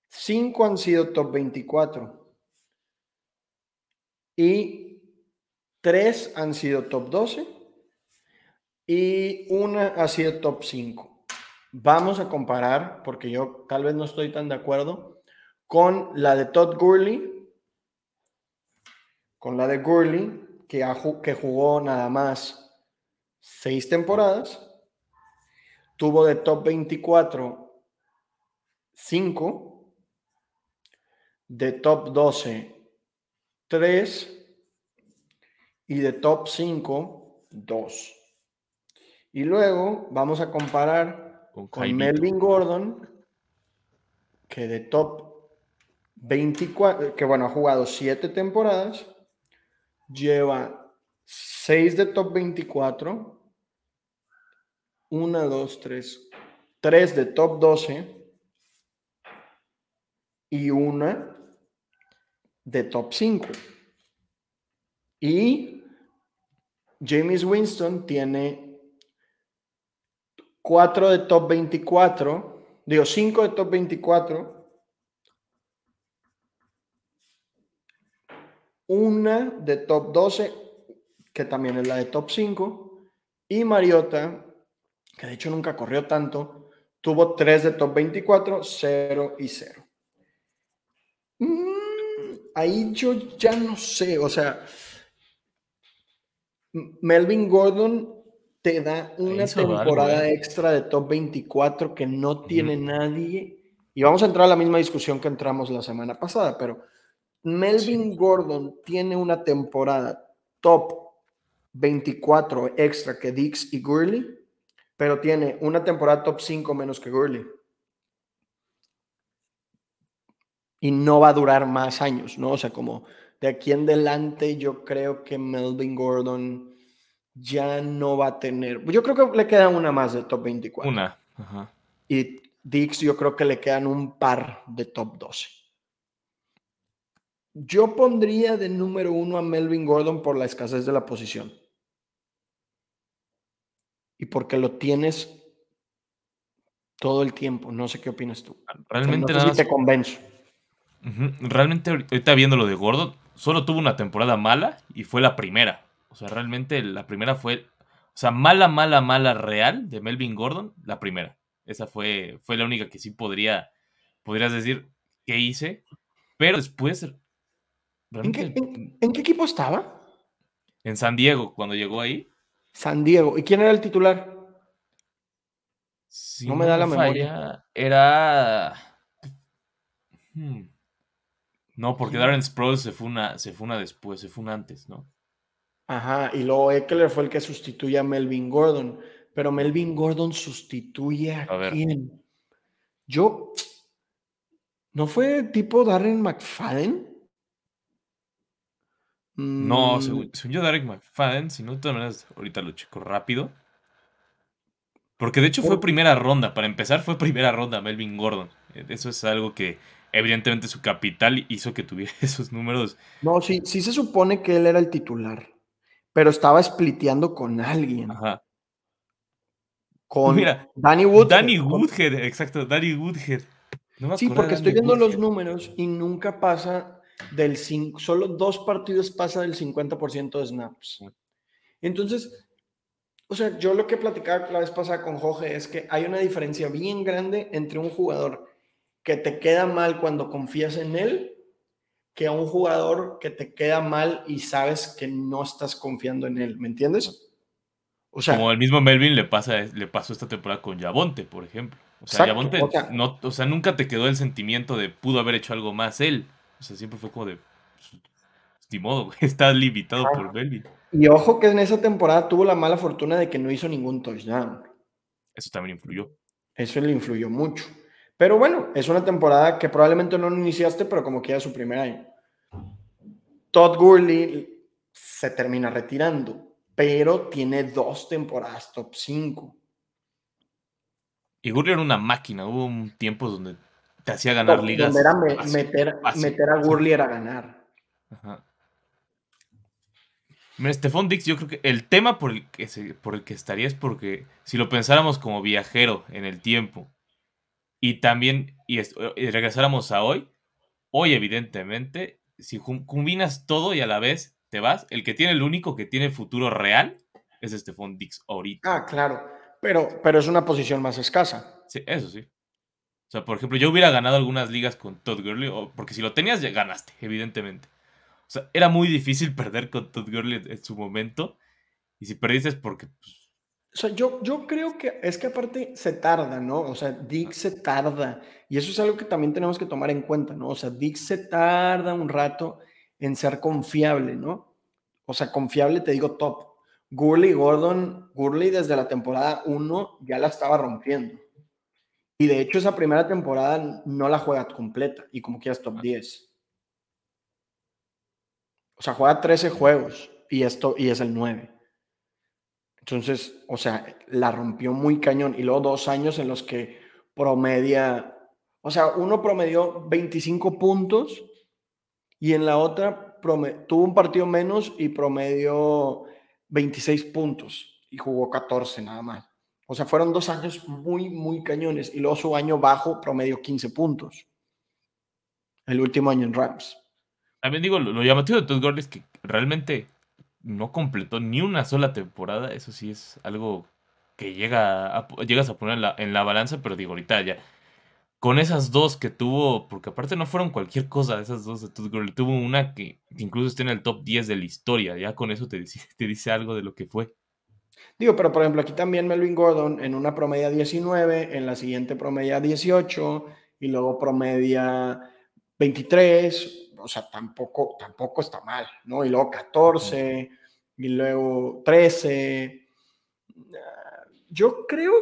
cinco han sido top 24 y tres han sido top 12 y una ha sido top 5. Vamos a comparar, porque yo tal vez no estoy tan de acuerdo, con la de Todd Gurley, con la de Gurley, que, que jugó nada más seis temporadas, tuvo de top 24 5, de top 12 3 y de top 5 2. Y luego vamos a comparar con, Melvin Gordon, que de top 24, que bueno, ha jugado 7 temporadas, lleva 6 de top 24, 1, 2, 3, 3 de top 12 y una de top 5. Y James Winston tiene 4 de top 24, digo 5 de top 24, una de top 12 que también es la de top 5, y Mariota, que de hecho nunca corrió tanto, tuvo 3 de top 24, 0 y 0. Mm, ahí yo ya no sé, o sea, Melvin Gordon te da una temporada ¿eh? extra de top 24 que no tiene nadie. Y vamos a entrar a la misma discusión que entramos la semana pasada, pero Melvin Gordon tiene una temporada top 24 extra que Dix y Gurley, pero tiene una temporada top 5 menos que Gurley. Y no va a durar más años, ¿no? O sea, como de aquí en adelante yo creo que Melvin Gordon ya no va a tener, yo creo que le queda una más de top 24. Una. Ajá. Y Dix yo creo que le quedan un par de top 12. Yo pondría de número uno a Melvin Gordon por la escasez de la posición y porque lo tienes todo el tiempo. No sé qué opinas tú. Realmente no te convenzo. Realmente ahorita viendo lo de Gordo, solo tuvo una temporada mala y fue la primera. O sea, realmente la primera fue, o sea, mala, mala, mala real de Melvin Gordon, la primera. Esa fue, fue la única que sí podría, podrías decir que hice. Pero después... ¿En qué, en qué equipo estaba? En San Diego, cuando llegó ahí. San Diego. ¿Y quién era el titular? no me da la memoria. Era. Hmm. No, porque Darren Sproles se fue, una, se fue una después, se fue una antes, ¿no? Ajá, y luego Eckler fue el que sustituye a Melvin Gordon. Pero Melvin Gordon sustituye a, quién? Yo. ¿No fue tipo Darren McFadden? No, mm. según, yo, Derek McFadden, si no, de todas maneras, ahorita lo checo rápido. Porque de hecho fue primera ronda. Para empezar, fue primera ronda Melvin Gordon. Eh, eso es algo que, evidentemente, su capital hizo que tuviera esos números. No, sí, sí se supone que él era el titular. Pero estaba spliteando con alguien. Ajá. Con Mira, Danny Woodhead. Danny Woodhead, exacto, Danny Woodhead. sí, porque estoy viendo los números y nunca pasa del solo dos partidos pasa del 50% de snaps. Entonces, o sea, yo lo que platicaba la vez pasada con Jorge es que hay una diferencia bien grande entre un jugador que te queda mal cuando confías en él que a un jugador que te queda mal y sabes que no estás confiando en él, ¿me entiendes? O sea, como el mismo Melvin le pasa le pasó esta temporada con Yabonte, por ejemplo. O sea, Yabonte no, o sea, nunca te quedó el sentimiento de pudo haber hecho algo más él. O sea, siempre fue como de. ni modo, está limitado por Melvin. Y ojo que en esa temporada tuvo la mala fortuna de que no hizo ningún touchdown. Eso también influyó. Eso le influyó mucho. Pero bueno, es una temporada que probablemente no iniciaste, pero como que era su primer año. Todd Gurley se termina retirando, pero tiene dos temporadas top 5. Y Gurley era una máquina. Hubo un tiempo donde te hacía ganar ligas. Era meter, meter, a Gurley era ganar. Ajá. Stephon Dix, yo creo que el tema por el que, por el que estaría es porque si lo pensáramos como viajero en el tiempo y también y, regresáramos a hoy, hoy evidentemente, si combinas todo y a la vez te vas, el que tiene el único que tiene futuro real es Stephon Dix ahorita. Ah, claro, pero, pero es una posición más escasa. Sí, eso sí. O sea, por ejemplo, yo hubiera ganado algunas ligas con Todd Gurley, porque si lo tenías ya ganaste, evidentemente. O sea, era muy difícil perder con Todd Gurley en su momento. Y si perdiste es porque. Pues, o sea, yo, yo creo que es que aparte se tarda, ¿no? O sea, Dick se tarda. Y eso es algo que también tenemos que tomar en cuenta, ¿no? O sea, Dick se tarda un rato en ser confiable, ¿no? O sea, confiable te digo top. Gurley Gordon, Gurley desde la temporada 1 ya la estaba rompiendo. Y de hecho esa primera temporada no la juega completa y como quieras top 10. O sea, juega 13 juegos y, esto, y es el 9. Entonces, o sea, la rompió muy cañón. Y luego dos años en los que promedia, o sea, uno promedió 25 puntos y en la otra tuvo un partido menos y promedió 26 puntos y jugó 14 nada más. O sea, fueron dos años muy, muy cañones. Y luego su año bajo promedió 15 puntos. El último año en Rams. También digo, lo, llamativo de Todd Gurley es que realmente no completó ni una sola temporada. Eso sí es algo que llega a, llegas a poner en la, balanza, pero digo, ahorita ya. Con esas dos que tuvo, porque aparte no fueron cualquier cosa, esas dos de Todd Gurley. Tuvo una que, incluso está en el top 10 de la historia. Ya con eso te dice, te dice algo de lo que fue. Digo, pero por ejemplo, aquí también Melvin Gordon en una promedia 19, en la siguiente promedia 18 y luego promedia 23 o sea, tampoco, tampoco está mal, ¿no? Y luego 14, y luego 13. Ah, yo creo,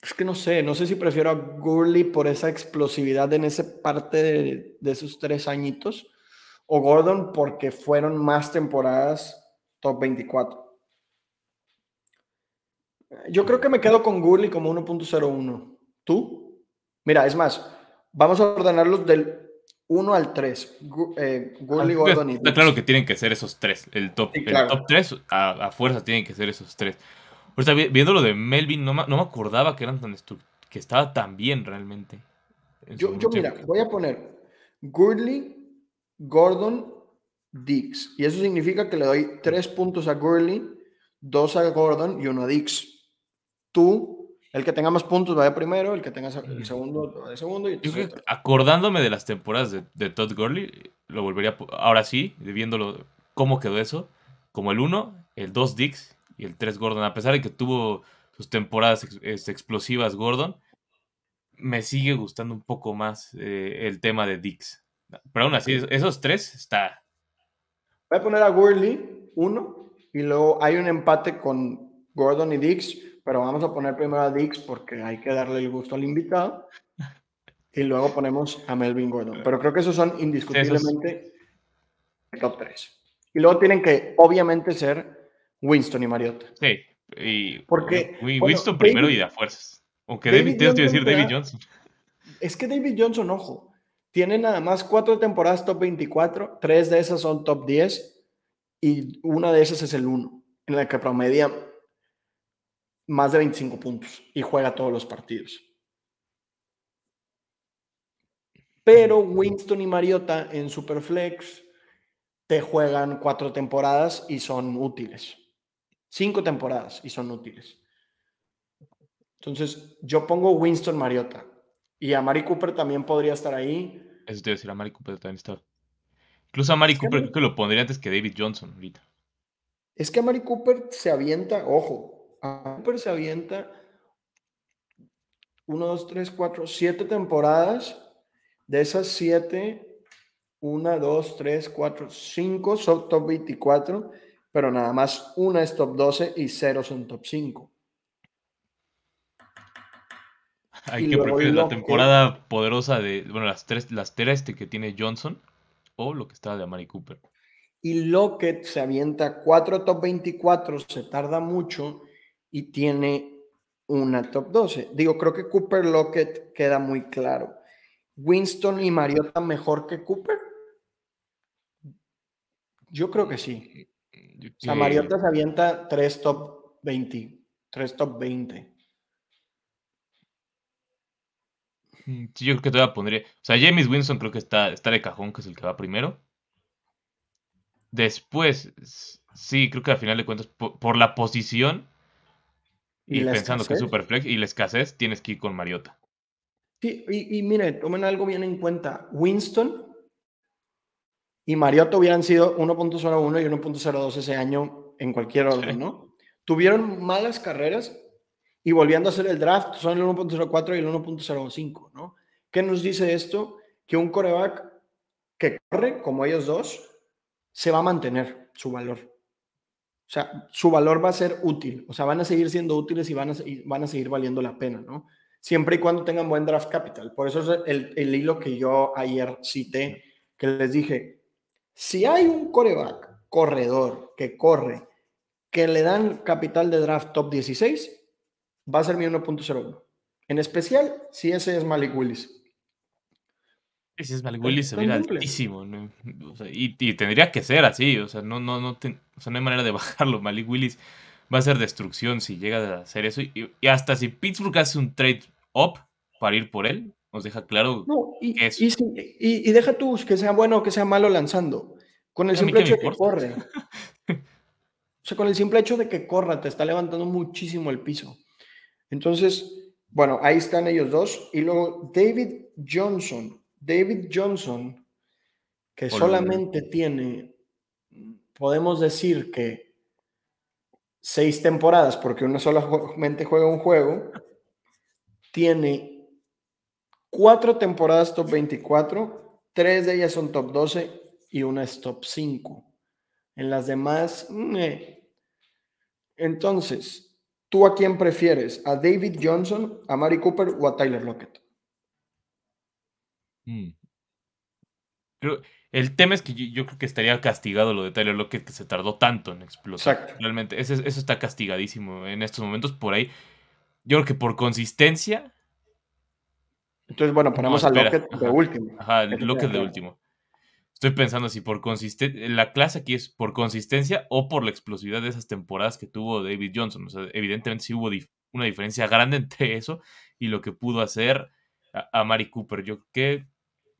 es que no sé, no sé si prefiero a Gurley por esa explosividad en esa parte de, de esos tres añitos, o Gordon porque fueron más temporadas top 24. Yo creo que me quedo con Gurley como 1.01. ¿Tú? Mira, es más, Vamos a ordenarlos del 1 al 3. Eh, Gurley, ah, Gordon y Está claro que tienen que ser esos tres. El top, el top 3 a, fuerza tienen que ser esos tres. sea, viendo lo de Melvin, no, no me acordaba que eran tan que estaba tan bien realmente. Yo, yo mira, voy a poner Gurley, Gordon, Dix. Y eso significa que le doy 3 puntos a Gurley, 2 a Gordon y 1 a Dix. Tú el que tenga más puntos vaya primero, el que tenga el segundo va de segundo. Y acordándome de las temporadas de, Todd Gurley, lo volvería, ahora sí, viéndolo cómo quedó eso, como el 1, el 2 Dix y el 3 Gordon. A pesar de que tuvo sus temporadas explosivas Gordon, me sigue gustando un poco más eh, el tema de Dix. Pero aún así, esos tres está. Voy a poner a Gurley 1 y luego hay un empate con Gordon y Dix pero vamos a poner primero a Dix porque hay que darle el gusto al invitado. Y luego ponemos a Melvin Gordon. Pero creo que esos son indiscutiblemente top 3. Y luego tienen que, obviamente, ser Winston y Mariota. Sí, y porque, Winston primero y da fuerzas. Aunque David, David decir David Johnson. Es que David Johnson, ojo, tiene nada más cuatro temporadas top 24, tres de esas son top 10 y una de esas es el 1, en la que promedia más de 25 puntos y juega todos los partidos. Pero Winston y Mariota en Superflex te juegan cuatro temporadas y son útiles. Cinco temporadas y son útiles. Entonces, yo pongo Winston Mariota. Y a Mari Cooper también podría estar ahí. Eso te iba a decir, a Mari Cooper también está. Incluso a Mari Cooper creo que lo pondría antes que David Johnson ahorita. Es que a Mari Cooper se avienta, ojo, Cooper se avienta 1, 2, 3, 4, 7 temporadas. De esas 7, una, dos, tres, cuatro, cinco son top 24, pero nada más una es top 12 y cero son top 5. Hay que preferir la temporada poderosa de, bueno, las tres, las tres que tiene Johnson o lo que está de Amari Cooper. Y Lockett se avienta cuatro top 24, se tarda mucho y tiene una top 12. Digo, creo que Cooper Lockett queda muy claro. Winston y Mariota mejor que Cooper. Yo creo que sí. O sea, Mariota se avienta tres top 20, tres top 20. Mm, yo creo que todavía pondría. O sea, James Winston creo que está, está de cajón, que es el que va primero. Después, sí, creo que al final de cuentas, por, la posición y, pensando que es Superflex y la escasez, tienes que ir con Mariota. Sí, y, y mire, tomen algo bien en cuenta. Winston y Mariota hubieran sido 1.01 y 1.02 ese año en cualquier orden, ¿no? Tuvieron malas carreras y volviendo a hacer el draft son el 1.04 y el 1.05, ¿no? ¿Qué nos dice esto? Que un coreback que corre como ellos dos se va a mantener su valor. O sea, su valor va a ser útil. O sea, van a seguir siendo útiles y van a, van a seguir valiendo la pena, ¿no? Siempre y cuando tengan buen draft capital. Por eso es el, el hilo que yo ayer cité, que les dije, si hay un coreback, corredor, que corre, que le dan capital de draft top 16, va a ser mi 1.01. En especial si ese es Malik Willis. Ese es Malik Willis, se ve altísimo. y, tendría que ser así. O sea, no, no, no, hay manera de bajarlo. Malik Willis va a ser destrucción si llega a hacer eso. Y, hasta si Pittsburgh hace un trade up para ir por él, nos deja claro y, que es. Y, deja tú que sea bueno o que sea malo lanzando. Con el simple hecho de que corre. o sea, con el simple hecho de que corra, te está levantando muchísimo el piso. Entonces, bueno, ahí están ellos dos. Y luego David Johnson. David Johnson, que solamente tiene, podemos decir que seis temporadas, porque uno solamente juega un juego, tiene cuatro temporadas top 24, tres de ellas son top 12 y una es top 5. En las demás, entonces, ¿Tú a quién prefieres? ¿A David Johnson, a Mari Cooper o a Tyler Lockett? Mm. el tema es que yo, creo que estaría castigado lo de Tyler Lockett que se tardó tanto en explotar. Exacto. Realmente, eso, está castigadísimo en estos momentos. Por ahí, yo creo que por consistencia. Entonces, bueno, ponemos a Lockett de último. Ajá, Lockett de último. Estoy pensando si por consistencia, la clase aquí es por consistencia o por la explosividad de esas temporadas que tuvo David Johnson. O sea, evidentemente sí hubo una diferencia grande entre eso y lo que pudo hacer a, Mari Cooper. Yo creo que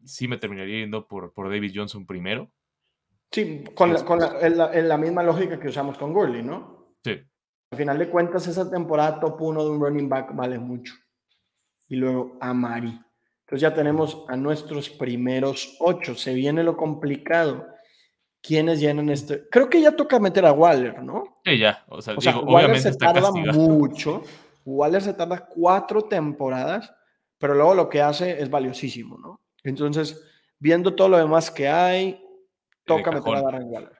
sí me terminaría yendo por, por David Johnson primero. Sí, con, la, con en la, misma lógica que usamos con Gurley, ¿no? Sí. Al final de cuentas, esa temporada top 1 de un running back vale mucho. Y luego a Mari. Entonces ya tenemos a nuestros primeros ocho. Se viene lo complicado. ¿Quiénes llenan este? Creo que ya toca meter a Waller, ¿no? Sí, ya. O sea, Waller se tarda mucho. Waller se tarda cuatro temporadas, pero luego lo que hace es valiosísimo, ¿no? Entonces, viendo todo lo demás que hay, toca meter a Darren Waller.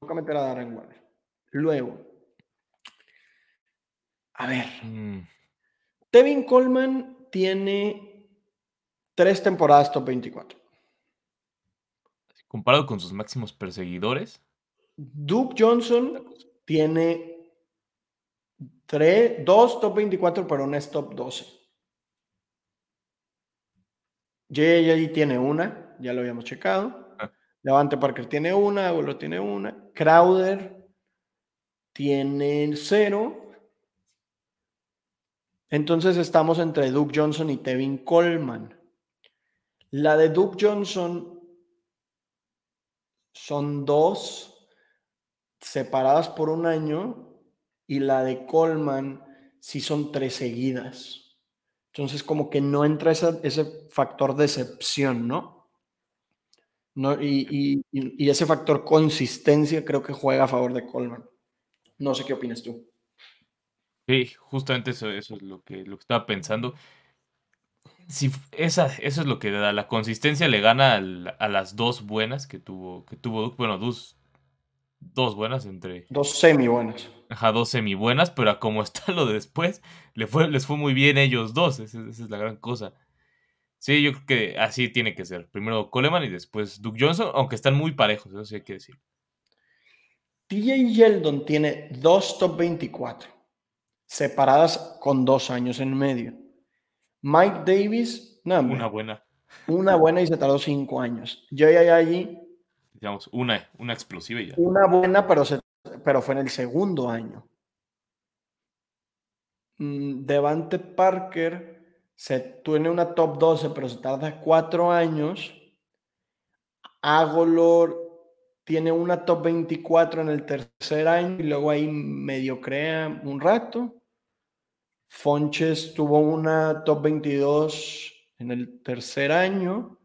Toca meter a Darren Waller. Luego, a ver. Mm. Tevin Coleman tiene tres temporadas top 24. Comparado con sus máximos perseguidores. Duke Johnson tiene tres, dos top 24, pero una es top 12. JJ tiene una, ya lo habíamos checado. Ah. Levante Parker tiene una, Abuelo tiene una. Crowder tiene cero. Entonces estamos entre Duke Johnson y Tevin Coleman. La de Duke Johnson son dos separadas por un año y la de Coleman sí son tres seguidas. Entonces como que no entra ese factor decepción, ¿no? no y, y ese factor consistencia creo que juega a favor de Coleman. No sé qué opinas tú. Sí, justamente eso, eso es lo que, lo que estaba pensando. si esa, eso es lo que da. La consistencia le gana a las dos buenas que tuvo, que tuvo Bueno, dos, dos buenas entre. Dos semi buenas. Ajá, dos semi buenas, pero a como está lo de después, le fue, les fue muy bien ellos dos. Esa, esa, es la gran cosa. Sí, yo creo que así tiene que ser. Primero Coleman y después Duke Johnson, aunque están muy parejos, eso sí hay que decir. TJ Yeldon tiene dos top 24, separadas con dos años en medio. Mike Davis, no, una buena. Una buena y se tardó cinco años. Yo ya allí. Digamos, una, una explosiva ya. Una buena, pero, pero fue en el segundo año. Mm, Devante Parker se tiene una top 12, pero se tarda cuatro años. Agolor tiene una top 24 en el tercer año y luego ahí medio crea un rato. Fonches tuvo una top 22 en el tercer año.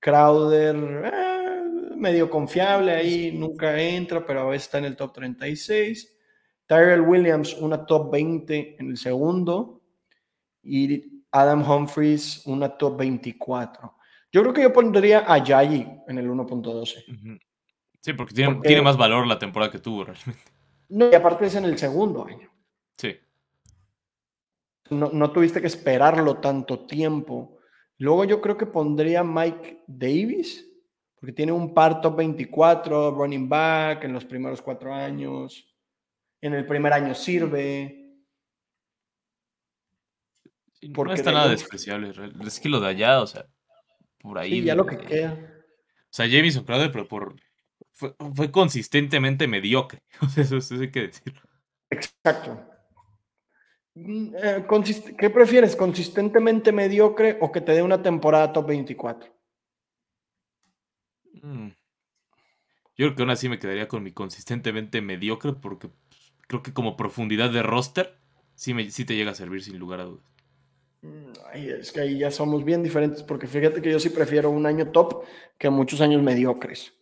Crowder, eh, medio confiable ahí, nunca entra, pero a veces está en el top 36. Tyrell Williams, una top 20 en el segundo. Y Adam Humphries, una top 24. Yo creo que yo pondría a Yayi en el 1.12. Sí, porque tiene, tiene, más valor la temporada que tuvo realmente. No, y aparte es en el segundo año. Sí no, tuviste que esperarlo tanto tiempo. Luego yo creo que pondría Mike Davis, porque tiene un par top 24, running back en los primeros cuatro años. En el primer año sirve. no está nada despreciable. Es que lo de allá, o sea, por ahí. ya lo que queda. O sea, Jameson Crowder, pero por, fue, consistentemente mediocre. eso, eso hay que decirlo. Exacto. Mm, eh, ¿Qué prefieres? ¿Consistentemente mediocre o que te dé una temporada top 24? Mm. Yo creo que aún así me quedaría con mi consistentemente mediocre porque creo que como profundidad de roster sí, me, sí te llega a servir sin lugar a dudas. Mm, es que ahí ya somos bien diferentes porque fíjate que yo sí prefiero un año top que muchos años mediocres.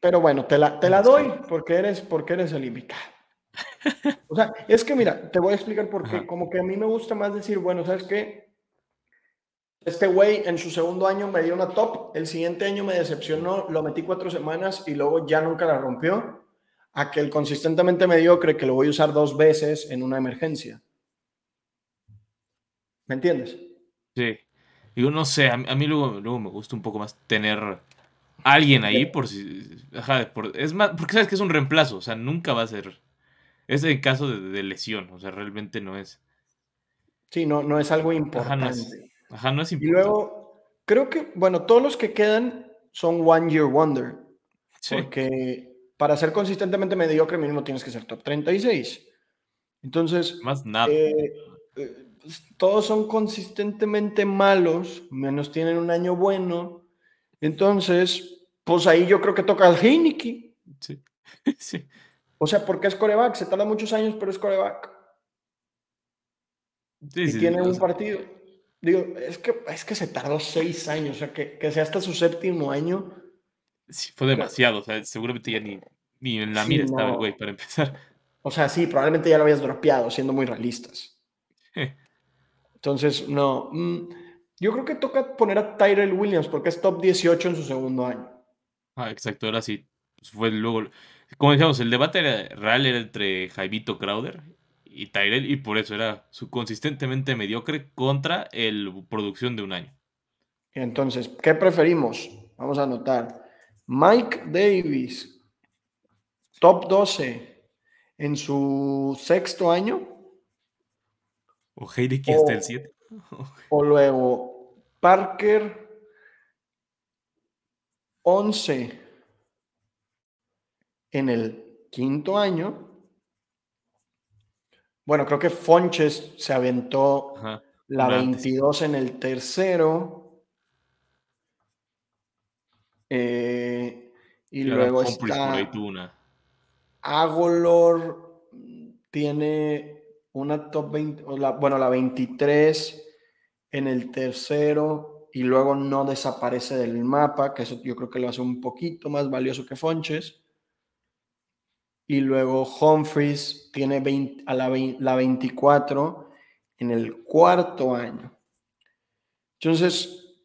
Pero bueno, te la, te la doy porque eres, porque eres el invitado. O sea, es que mira, te voy a explicar por qué. Como que a mí me gusta más decir, bueno, ¿sabes qué? Este güey en su segundo año me dio una top, el siguiente año me decepcionó, lo metí cuatro semanas y luego ya nunca la rompió. Aquel consistentemente mediocre que lo voy a usar dos veces en una emergencia. ¿Me entiendes? Sí. Digo, no sé, a mí, luego, luego, me gusta un poco más tener alguien ahí por si. Ajá, es más, porque sabes que es un reemplazo, o sea, nunca va a ser es en caso de, lesión, o sea, realmente no es. Sí, no, no es algo importante. Ajá, no es, importante. Y luego, creo que, bueno, todos los que quedan son One Year Wonder. Porque para ser consistentemente mediocre, mínimo tienes que ser top 36. Entonces. Más nada. Eh, todos son consistentemente malos, menos tienen un año bueno. Entonces, pues ahí yo creo que toca al Heineken. Sí. sí. O sea, porque es coreback, se tarda muchos años, pero es coreback. Sí, y tiene un partido. Digo, es que, es que se tardó seis años, o sea, que, sea hasta su séptimo año. Sí, fue demasiado, o sea, seguramente ya ni, ni en la mira estaba el güey para empezar. O sea, sí, probablemente ya lo habías dropeado, siendo muy realistas. Entonces, no. Mm, yo creo que toca poner a Tyrell Williams porque es top 18 en su segundo año. Ah, exacto, ahora sí. Fue luego como decíamos, el debate real era entre Jaivito Crowder y Tyrell, y por eso era su consistentemente mediocre contra el producción de un año. Entonces, ¿qué preferimos? Vamos a anotar. Mike Davis, top 12 en su sexto año. O Heidi que está el 7. o luego Parker 11 en el quinto año. Bueno, creo que Fonches se aventó la 22 en el tercero. Eh, y, luego está Agolor tiene una top 20, bueno, la 23 en el tercero y luego no desaparece del mapa, que eso yo creo que lo hace un poquito más valioso que Fonches. Y luego Humphreys tiene a la, 24 en el cuarto año. Entonces,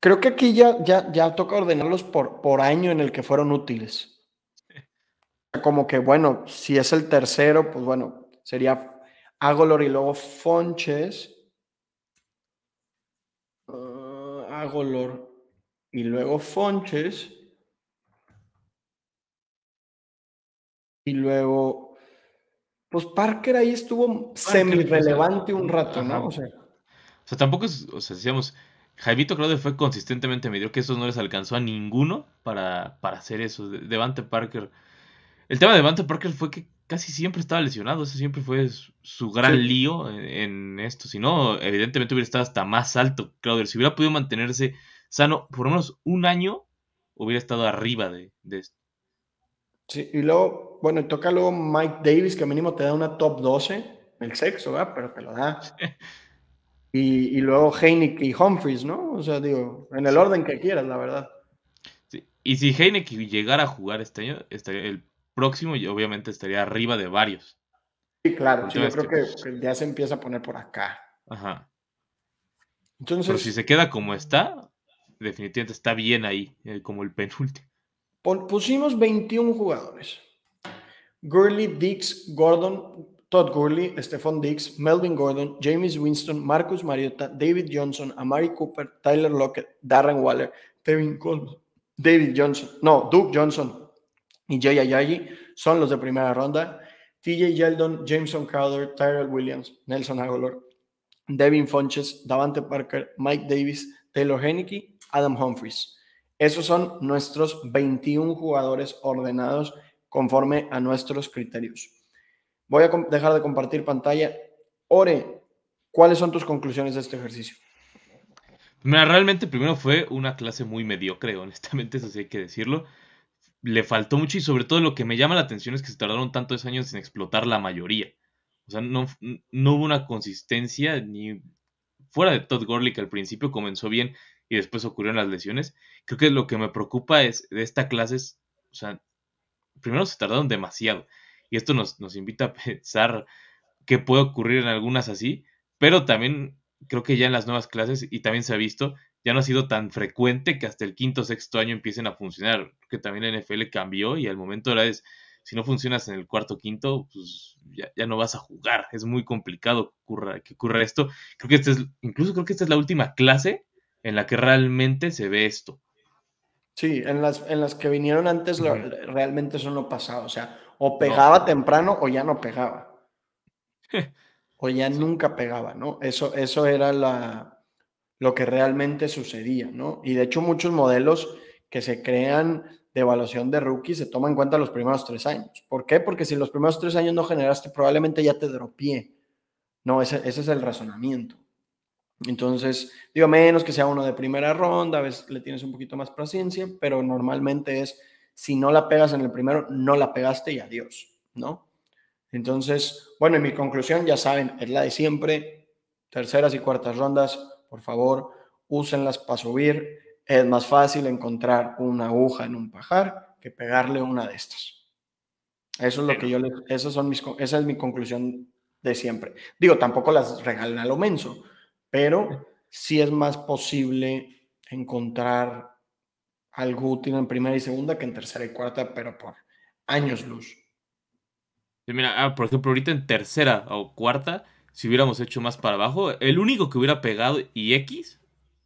creo que aquí ya, ya, ya toca ordenarlos por, por año en el que fueron útiles. Como que, bueno, si es el tercero, pues bueno, sería Agolor y luego Fonches. Uh, Agolor y luego Fonches. Y luego, pues Parker ahí estuvo semi-relevante un rato, ¿no? O sea, o sea, tampoco es, o sea, decíamos, Jaimito Crowder fue consistentemente medio que eso no les alcanzó a ninguno para, para hacer eso. Devante Parker. El tema de Devante Parker fue que casi siempre estaba lesionado. Ese siempre fue su gran lío en, esto. Si no, evidentemente hubiera estado hasta más alto Crowder. Si hubiera podido mantenerse sano por lo menos un año, hubiera estado arriba de, esto. Sí, y luego, bueno, toca luego Mike Davis, que mínimo te da una top 12, el sexo, ¿verdad? Pero te lo da. y, y, luego Heineken y Humphries, ¿no? O sea, digo, en el orden que quieras, la verdad. Sí. Y si Heineken llegara a jugar este año, estaría el próximo y obviamente estaría arriba de varios. Sí, claro, yo creo pues que, ya se empieza a poner por acá. Ajá. Entonces, Pero si se queda como está, definitivamente está bien ahí, eh, como el penúltimo. Pusimos 21 jugadores. Gurley, Dix, Gordon, Todd Gurley, Stephon Dix, Melvin Gordon, James Winston, Marcus Mariota, David Johnson, Amari Cooper, Tyler Lockett, Darren Waller, Tevin Coleman, David Johnson, no, Duke Johnson, y Jay Ayayi son los de primera ronda. TJ Yeldon, Jameson Crowder, Tyrell Williams, Nelson Aguilar, Devin Funches, Davante Parker, Mike Davis, Taylor Henneke, Adam Humphries. Esos son nuestros 21 jugadores ordenados conforme a nuestros criterios. Voy a dejar de compartir pantalla. Ore, ¿cuáles son tus conclusiones de este ejercicio? Mira, realmente primero fue una clase muy mediocre, honestamente, eso sí hay que decirlo le faltó mucho y sobre todo lo que me llama la atención es que se tardaron tantos años en explotar la mayoría. O sea, no, no hubo una consistencia ni fuera de Todd Gurley que al principio comenzó bien y después ocurrieron las lesiones. Creo que lo que me preocupa es de esta clase es, o sea, primero se tardaron demasiado y esto nos, nos invita a pensar qué puede ocurrir en algunas así, pero también creo que ya en las nuevas clases y también se ha visto ya no ha sido tan frecuente que hasta el quinto o sexto año empiecen a funcionar. Que también la NFL cambió y al momento ahora es, si no funcionas en el cuarto o quinto, pues ya, no vas a jugar. Es muy complicado que ocurra, esto. Creo que este es, incluso creo que esta es la última clase en la que realmente se ve esto. Sí, en las, en las que vinieron antes realmente eso no pasaba. O sea, o pegaba temprano o ya no pegaba. o ya nunca pegaba, ¿no? Eso, eso era la, lo que realmente sucedía, ¿no? Y de hecho muchos modelos que se crean de evaluación de rookies se toman en cuenta los primeros tres años. ¿Por qué? Porque si los primeros tres años no generaste, probablemente ya te dropié. No, ese, ese es el razonamiento. Entonces, digo, menos que sea uno de primera ronda, a veces le tienes un poquito más paciencia, pero normalmente es, si no la pegas en el primero, no la pegaste y adiós, ¿no? Entonces, bueno, en mi conclusión, ya saben, es la de siempre, terceras y cuartas rondas, por favor, úsenlas para subir. Es más fácil encontrar una aguja en un pajar que pegarle una de estas. Eso es lo que yo les, son mis, esa es mi conclusión de siempre. Digo, tampoco las regalen a lo menso, pero sí es más posible encontrar algo útil en primera y segunda que en tercera y cuarta, pero por años luz. mira, ah, por ejemplo, ahorita en tercera o cuarta, si hubiéramos hecho más para abajo, el único que hubiera pegado y X,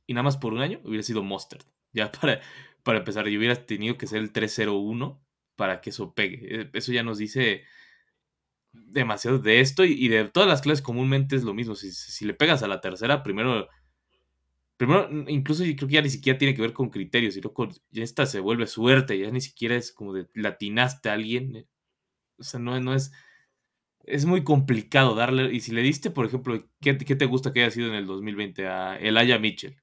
y nada más por un año, hubiera sido Mustard. Ya para, para empezar, y hubiera tenido que ser el 301 para que eso pegue. Eh, eso ya nos dice demasiado de esto y, de todas las clases comúnmente es lo mismo. Si, le pegas a la tercera, primero, primero, incluso yo creo que ya ni siquiera tiene que ver con criterios, sino con, ya esta se vuelve suerte, ya ni siquiera es como de latinaste a alguien. Eh, o sea, no, no es es muy complicado darle. Y si le diste, por ejemplo, ¿qué, te gusta que haya sido en el 2020 a Elijah Mitchell?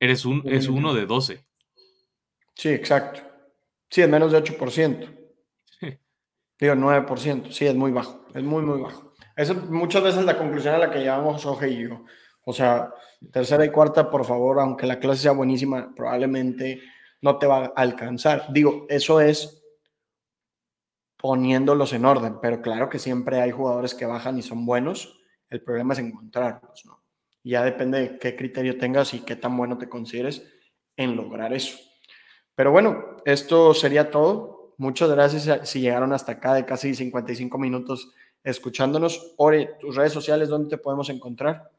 Eres un, es uno de 12. Sí, exacto. Sí, es menos de 8%. Digo, 9%. Sí, es muy bajo. Es muy, muy bajo. Esa es muchas veces la conclusión a la que llevamos Oje y yo. O sea, tercera y cuarta, por favor, aunque la clase sea buenísima, probablemente no te va a alcanzar. Digo, eso es poniéndolos en orden, pero claro que siempre hay jugadores que bajan y son buenos El problema es encontrarlos, ¿no? Ya depende de qué criterio tengas y qué tan bueno te consideres en lograr eso. Pero bueno, esto sería todo. Muchas gracias si llegaron hasta acá de casi 55 minutos escuchándonos. Ore, tus redes sociales, ¿dónde te podemos encontrar?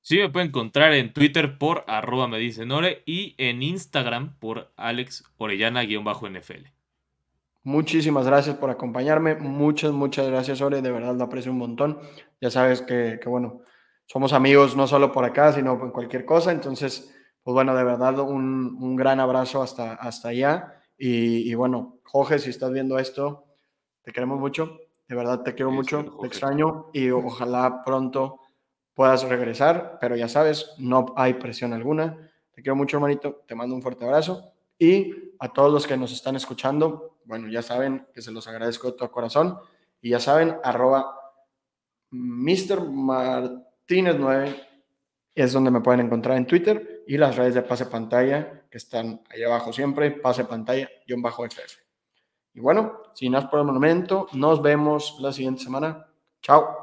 Sí, me pueden encontrar en Twitter por arroba me dicen Ore y en Instagram por Alex Orellana-NFL. Muchísimas gracias por acompañarme. Muchas, muchas gracias, Ore. De verdad lo aprecio un montón. Ya sabes que, bueno, somos amigos no solo por acá, sino en cualquier cosa. Entonces, pues bueno, de verdad un, gran abrazo hasta, hasta allá. Y, y, bueno, Jorge, si estás viendo esto, te queremos mucho. De verdad te quiero mucho, te extraño y ojalá pronto puedas regresar, pero ya sabes, no hay presión alguna. Te quiero mucho, hermanito. Te mando un fuerte abrazo. Y a todos los que nos están escuchando, bueno, ya saben que se los agradezco de todo corazón. Y ya saben, arroba Mr. Martínez 9 es donde me pueden encontrar en Twitter y las redes de Pase Pantalla que están ahí abajo siempre, Pase Pantalla, guion bajo FF. Y bueno, sin más por el momento, nos vemos la siguiente semana. Chao.